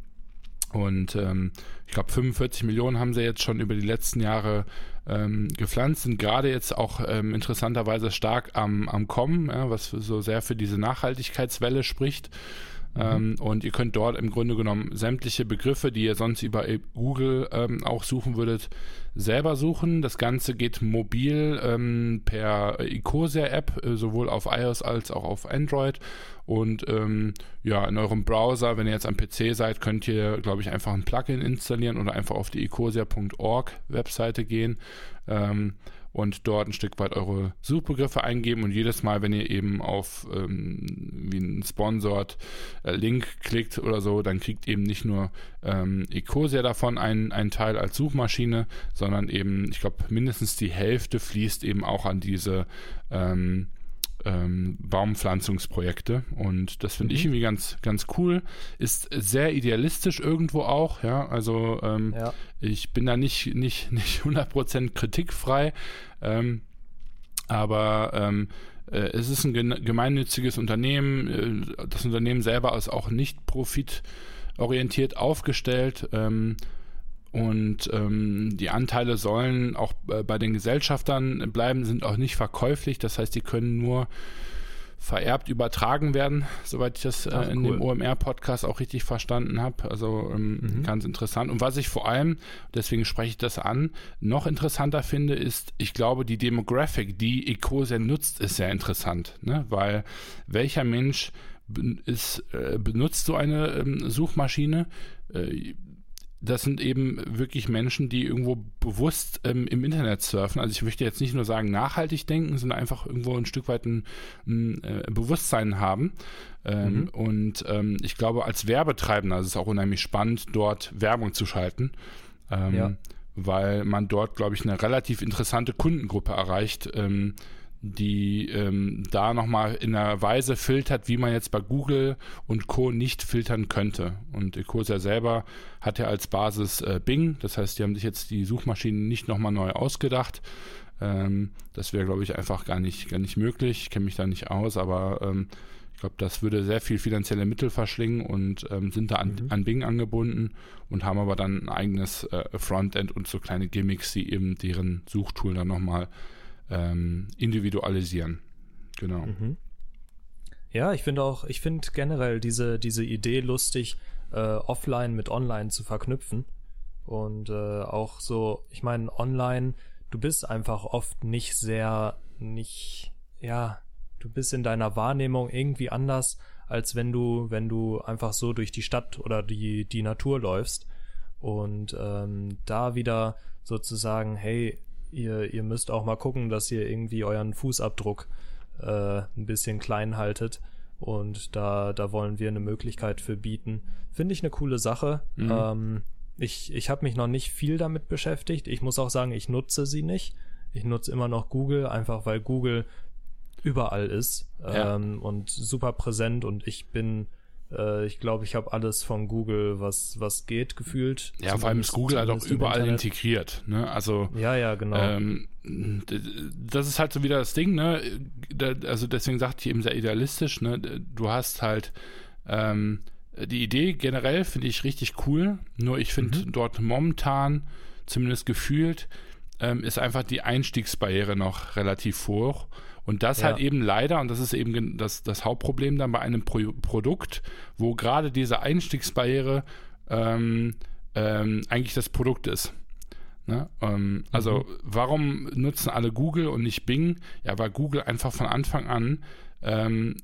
Und ähm, ich glaube, 45 Millionen haben sie jetzt schon über die letzten Jahre ähm, gepflanzt, sind gerade jetzt auch ähm, interessanterweise stark am, am Kommen, ja, was so sehr für diese Nachhaltigkeitswelle spricht. Mhm. Ähm, und ihr könnt dort im Grunde genommen sämtliche Begriffe, die ihr sonst über Google ähm, auch suchen würdet, selber suchen. Das Ganze geht mobil ähm, per Ecosia-App, äh, sowohl auf iOS als auch auf Android. Und ähm, ja, in eurem Browser, wenn ihr jetzt am PC seid, könnt ihr, glaube ich, einfach ein Plugin installieren oder einfach auf die ecosia.org Webseite gehen. Ähm, und dort ein Stück weit eure Suchbegriffe eingeben und jedes Mal, wenn ihr eben auf ähm, wie einen Sponsored äh, Link klickt oder so, dann kriegt eben nicht nur ähm, Ecosia davon einen, einen Teil als Suchmaschine, sondern eben, ich glaube, mindestens die Hälfte fließt eben auch an diese ähm, ähm, Baumpflanzungsprojekte und das finde mhm. ich irgendwie ganz, ganz cool. Ist sehr idealistisch irgendwo auch, ja, also ähm, ja. ich bin da nicht, nicht, nicht 100% kritikfrei, ähm, aber ähm, äh, es ist ein gemeinnütziges Unternehmen, äh, das Unternehmen selber ist auch nicht profitorientiert aufgestellt, ähm, und ähm, die Anteile sollen auch äh, bei den Gesellschaftern bleiben, sind auch nicht verkäuflich. Das heißt, die können nur vererbt übertragen werden, soweit ich das äh, Ach, in cool. dem OMR-Podcast auch richtig verstanden habe. Also ähm, mhm. ganz interessant. Und was ich vor allem, deswegen spreche ich das an, noch interessanter finde, ist, ich glaube, die Demographic, die Ecosia nutzt, ist sehr interessant. Ne? Weil welcher Mensch ist, äh, benutzt so eine ähm, Suchmaschine? Äh, das sind eben wirklich Menschen, die irgendwo bewusst ähm, im Internet surfen. Also ich möchte jetzt nicht nur sagen nachhaltig denken, sondern einfach irgendwo ein Stück weit ein, ein äh, Bewusstsein haben. Ähm, mhm. Und ähm, ich glaube, als Werbetreibender ist es auch unheimlich spannend, dort Werbung zu schalten. Ähm, ja. Weil man dort, glaube ich, eine relativ interessante Kundengruppe erreicht, ähm, die ähm, da nochmal in einer Weise filtert, wie man jetzt bei Google und Co. nicht filtern könnte. Und Ecosia selber hat ja als Basis äh, Bing, das heißt, die haben sich jetzt die Suchmaschinen nicht nochmal neu ausgedacht. Ähm, das wäre, glaube ich, einfach gar nicht, gar nicht möglich. Ich kenne mich da nicht aus, aber ähm, ich glaube, das würde sehr viel finanzielle Mittel verschlingen und ähm, sind da an, mhm. an, Bing angebunden und haben aber dann ein eigenes äh, Frontend und so kleine Gimmicks, die eben deren Suchtool dann nochmal ähm, individualisieren. Genau. Mhm. Ja, ich finde auch, ich finde generell diese, diese Idee lustig, äh, offline mit online zu verknüpfen. Und äh, auch so, ich meine, online, du bist einfach oft nicht sehr, nicht, ja, du bist in deiner Wahrnehmung irgendwie anders, als wenn du, wenn du einfach so durch die Stadt oder die, die Natur läufst. Und ähm, da wieder sozusagen, hey, ihr, ihr müsst auch mal gucken, dass ihr irgendwie euren Fußabdruck äh, ein bisschen klein haltet. Und da, da wollen wir eine Möglichkeit für bieten. Finde ich eine coole Sache. Mhm. Ähm, ich ich habe mich noch nicht viel damit beschäftigt. Ich muss auch sagen, ich nutze sie nicht. Ich nutze immer noch Google, einfach weil Google überall ist ja. ähm, und super präsent und ich bin äh, ich glaube, ich habe alles von Google, was, was geht, gefühlt. Ja, vor allem ist Google halt auch überall integriert. Ne? Also, ja, ja, genau. Ähm, das ist halt so wieder das Ding, ne? Also deswegen sagte ich eben sehr idealistisch, ne? Du hast halt ähm, die Idee generell finde ich richtig cool, nur ich finde mhm. dort momentan, zumindest gefühlt, ähm, ist einfach die Einstiegsbarriere noch relativ hoch. Und das ja. halt eben leider, und das ist eben das, das Hauptproblem dann bei einem Pro Produkt, wo gerade diese Einstiegsbarriere ähm, ähm, eigentlich das Produkt ist. Ne? Ähm, also mhm. warum nutzen alle Google und nicht Bing? Ja, weil Google einfach von Anfang an ähm,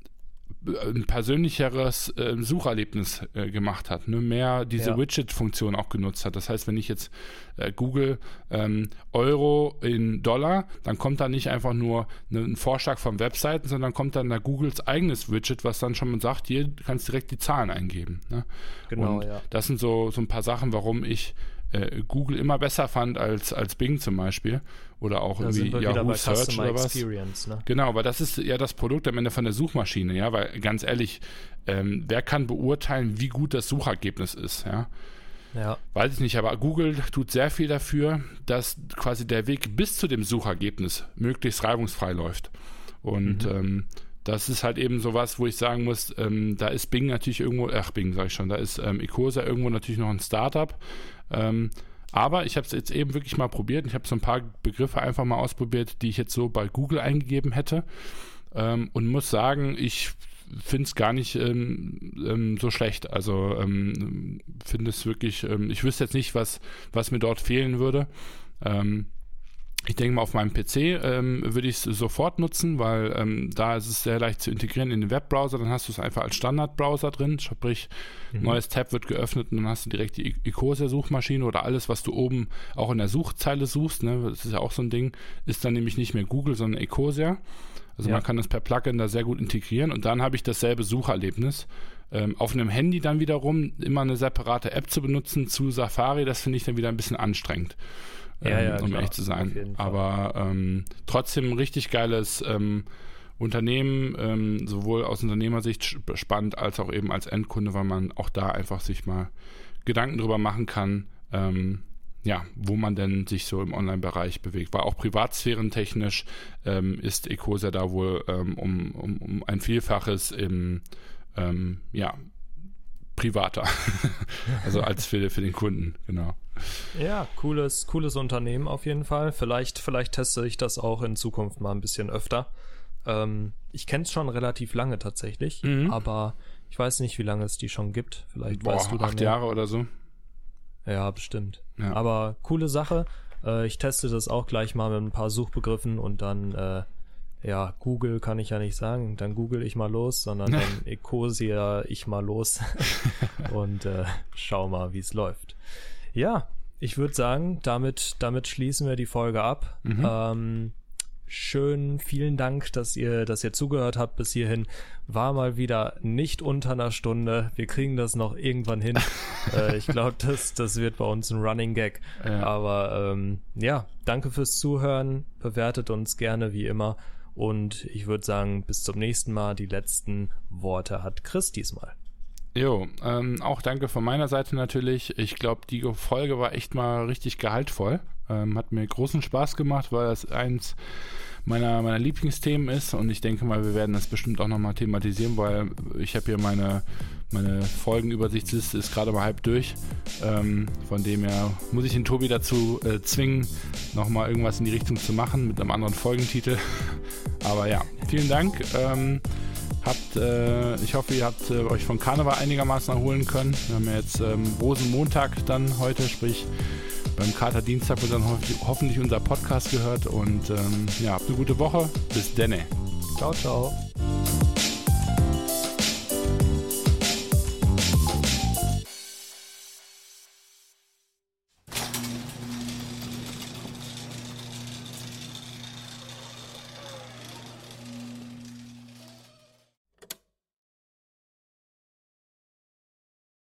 ein persönlicheres äh, Sucherlebnis äh, gemacht hat, ne? mehr diese ja. Widget-Funktion auch genutzt hat. Das heißt, wenn ich jetzt äh, Google ähm, Euro in Dollar, dann kommt da nicht einfach nur ne, ein Vorschlag von Webseiten, sondern kommt dann da Googles eigenes Widget, was dann schon mal sagt, hier kannst direkt die Zahlen eingeben. Ne? Genau, Und ja. Das sind so, so ein paar Sachen, warum ich äh, Google immer besser fand als, als Bing zum Beispiel. Oder auch da irgendwie Yahoo Search oder was. Ne? Genau, aber das ist ja das Produkt am Ende von der Suchmaschine, ja, weil ganz ehrlich, ähm, wer kann beurteilen, wie gut das Suchergebnis ist, ja? Ja. Weiß ich nicht, aber Google tut sehr viel dafür, dass quasi der Weg bis zu dem Suchergebnis möglichst reibungsfrei läuft. Und mhm. ähm, das ist halt eben sowas, wo ich sagen muss, ähm, da ist Bing natürlich irgendwo, ach Bing sag ich schon, da ist ähm, Ecosa irgendwo natürlich noch ein Startup, ähm, aber ich habe es jetzt eben wirklich mal probiert. Ich habe so ein paar Begriffe einfach mal ausprobiert, die ich jetzt so bei Google eingegeben hätte. Ähm, und muss sagen, ich finde es gar nicht ähm, ähm, so schlecht. Also ähm, finde es wirklich, ähm, ich wüsste jetzt nicht, was, was mir dort fehlen würde. Ähm, ich denke mal, auf meinem PC ähm, würde ich es sofort nutzen, weil ähm, da ist es sehr leicht zu integrieren in den Webbrowser. Dann hast du es einfach als Standardbrowser drin. Sprich, mhm. neues Tab wird geöffnet und dann hast du direkt die Ecosia-Suchmaschine oder alles, was du oben auch in der Suchzeile suchst. Ne? Das ist ja auch so ein Ding. Ist dann nämlich nicht mehr Google, sondern Ecosia. Also ja. man kann das per Plugin da sehr gut integrieren und dann habe ich dasselbe Sucherlebnis. Ähm, auf einem Handy dann wiederum immer eine separate App zu benutzen zu Safari, das finde ich dann wieder ein bisschen anstrengend ja, ja, ähm, um klar, ehrlich zu sein. Aber ähm, trotzdem ein richtig geiles ähm, Unternehmen, ähm, sowohl aus Unternehmersicht spannend als auch eben als Endkunde, weil man auch da einfach sich mal Gedanken drüber machen kann, ähm, ja, wo man denn sich so im Online-Bereich bewegt. Weil auch privatsphärentechnisch ähm, ist Ecosia da wohl um, um, um ein Vielfaches im, ja, privater. also als für, für den Kunden, genau. Ja, cooles, cooles Unternehmen auf jeden Fall. Vielleicht, vielleicht teste ich das auch in Zukunft mal ein bisschen öfter. Ähm, ich kenne es schon relativ lange tatsächlich, mhm. aber ich weiß nicht, wie lange es die schon gibt. Vielleicht Boah, weißt du da Acht mehr. Jahre oder so. Ja, bestimmt. Ja. Aber coole Sache. Äh, ich teste das auch gleich mal mit ein paar Suchbegriffen und dann äh, ja, Google kann ich ja nicht sagen, dann google ich mal los, sondern dann Ecosia ich mal los und äh, schau mal, wie es läuft. Ja, ich würde sagen, damit, damit schließen wir die Folge ab. Mhm. Ähm, schön, vielen Dank, dass ihr, dass ihr zugehört habt bis hierhin. War mal wieder nicht unter einer Stunde. Wir kriegen das noch irgendwann hin. äh, ich glaube, das, das wird bei uns ein Running Gag. Ja. Aber ähm, ja, danke fürs Zuhören. Bewertet uns gerne wie immer. Und ich würde sagen, bis zum nächsten Mal. Die letzten Worte hat Chris diesmal. Jo, ähm, auch danke von meiner Seite natürlich. Ich glaube, die Folge war echt mal richtig gehaltvoll. Ähm, hat mir großen Spaß gemacht, weil das eins meiner, meiner Lieblingsthemen ist und ich denke mal, wir werden das bestimmt auch nochmal thematisieren, weil ich habe hier meine, meine Folgenübersichtsliste ist gerade mal halb durch. Ähm, von dem her muss ich den Tobi dazu äh, zwingen, nochmal irgendwas in die Richtung zu machen mit einem anderen Folgentitel. Aber ja, vielen Dank. Ähm, Habt, äh, ich hoffe, ihr habt äh, euch von Karneval einigermaßen erholen können. Wir haben ja jetzt ähm, Rosenmontag dann heute, sprich beim Katerdienstag wird dann ho hoffentlich unser Podcast gehört. Und ähm, ja, habt eine gute Woche. Bis denne. Ciao, ciao.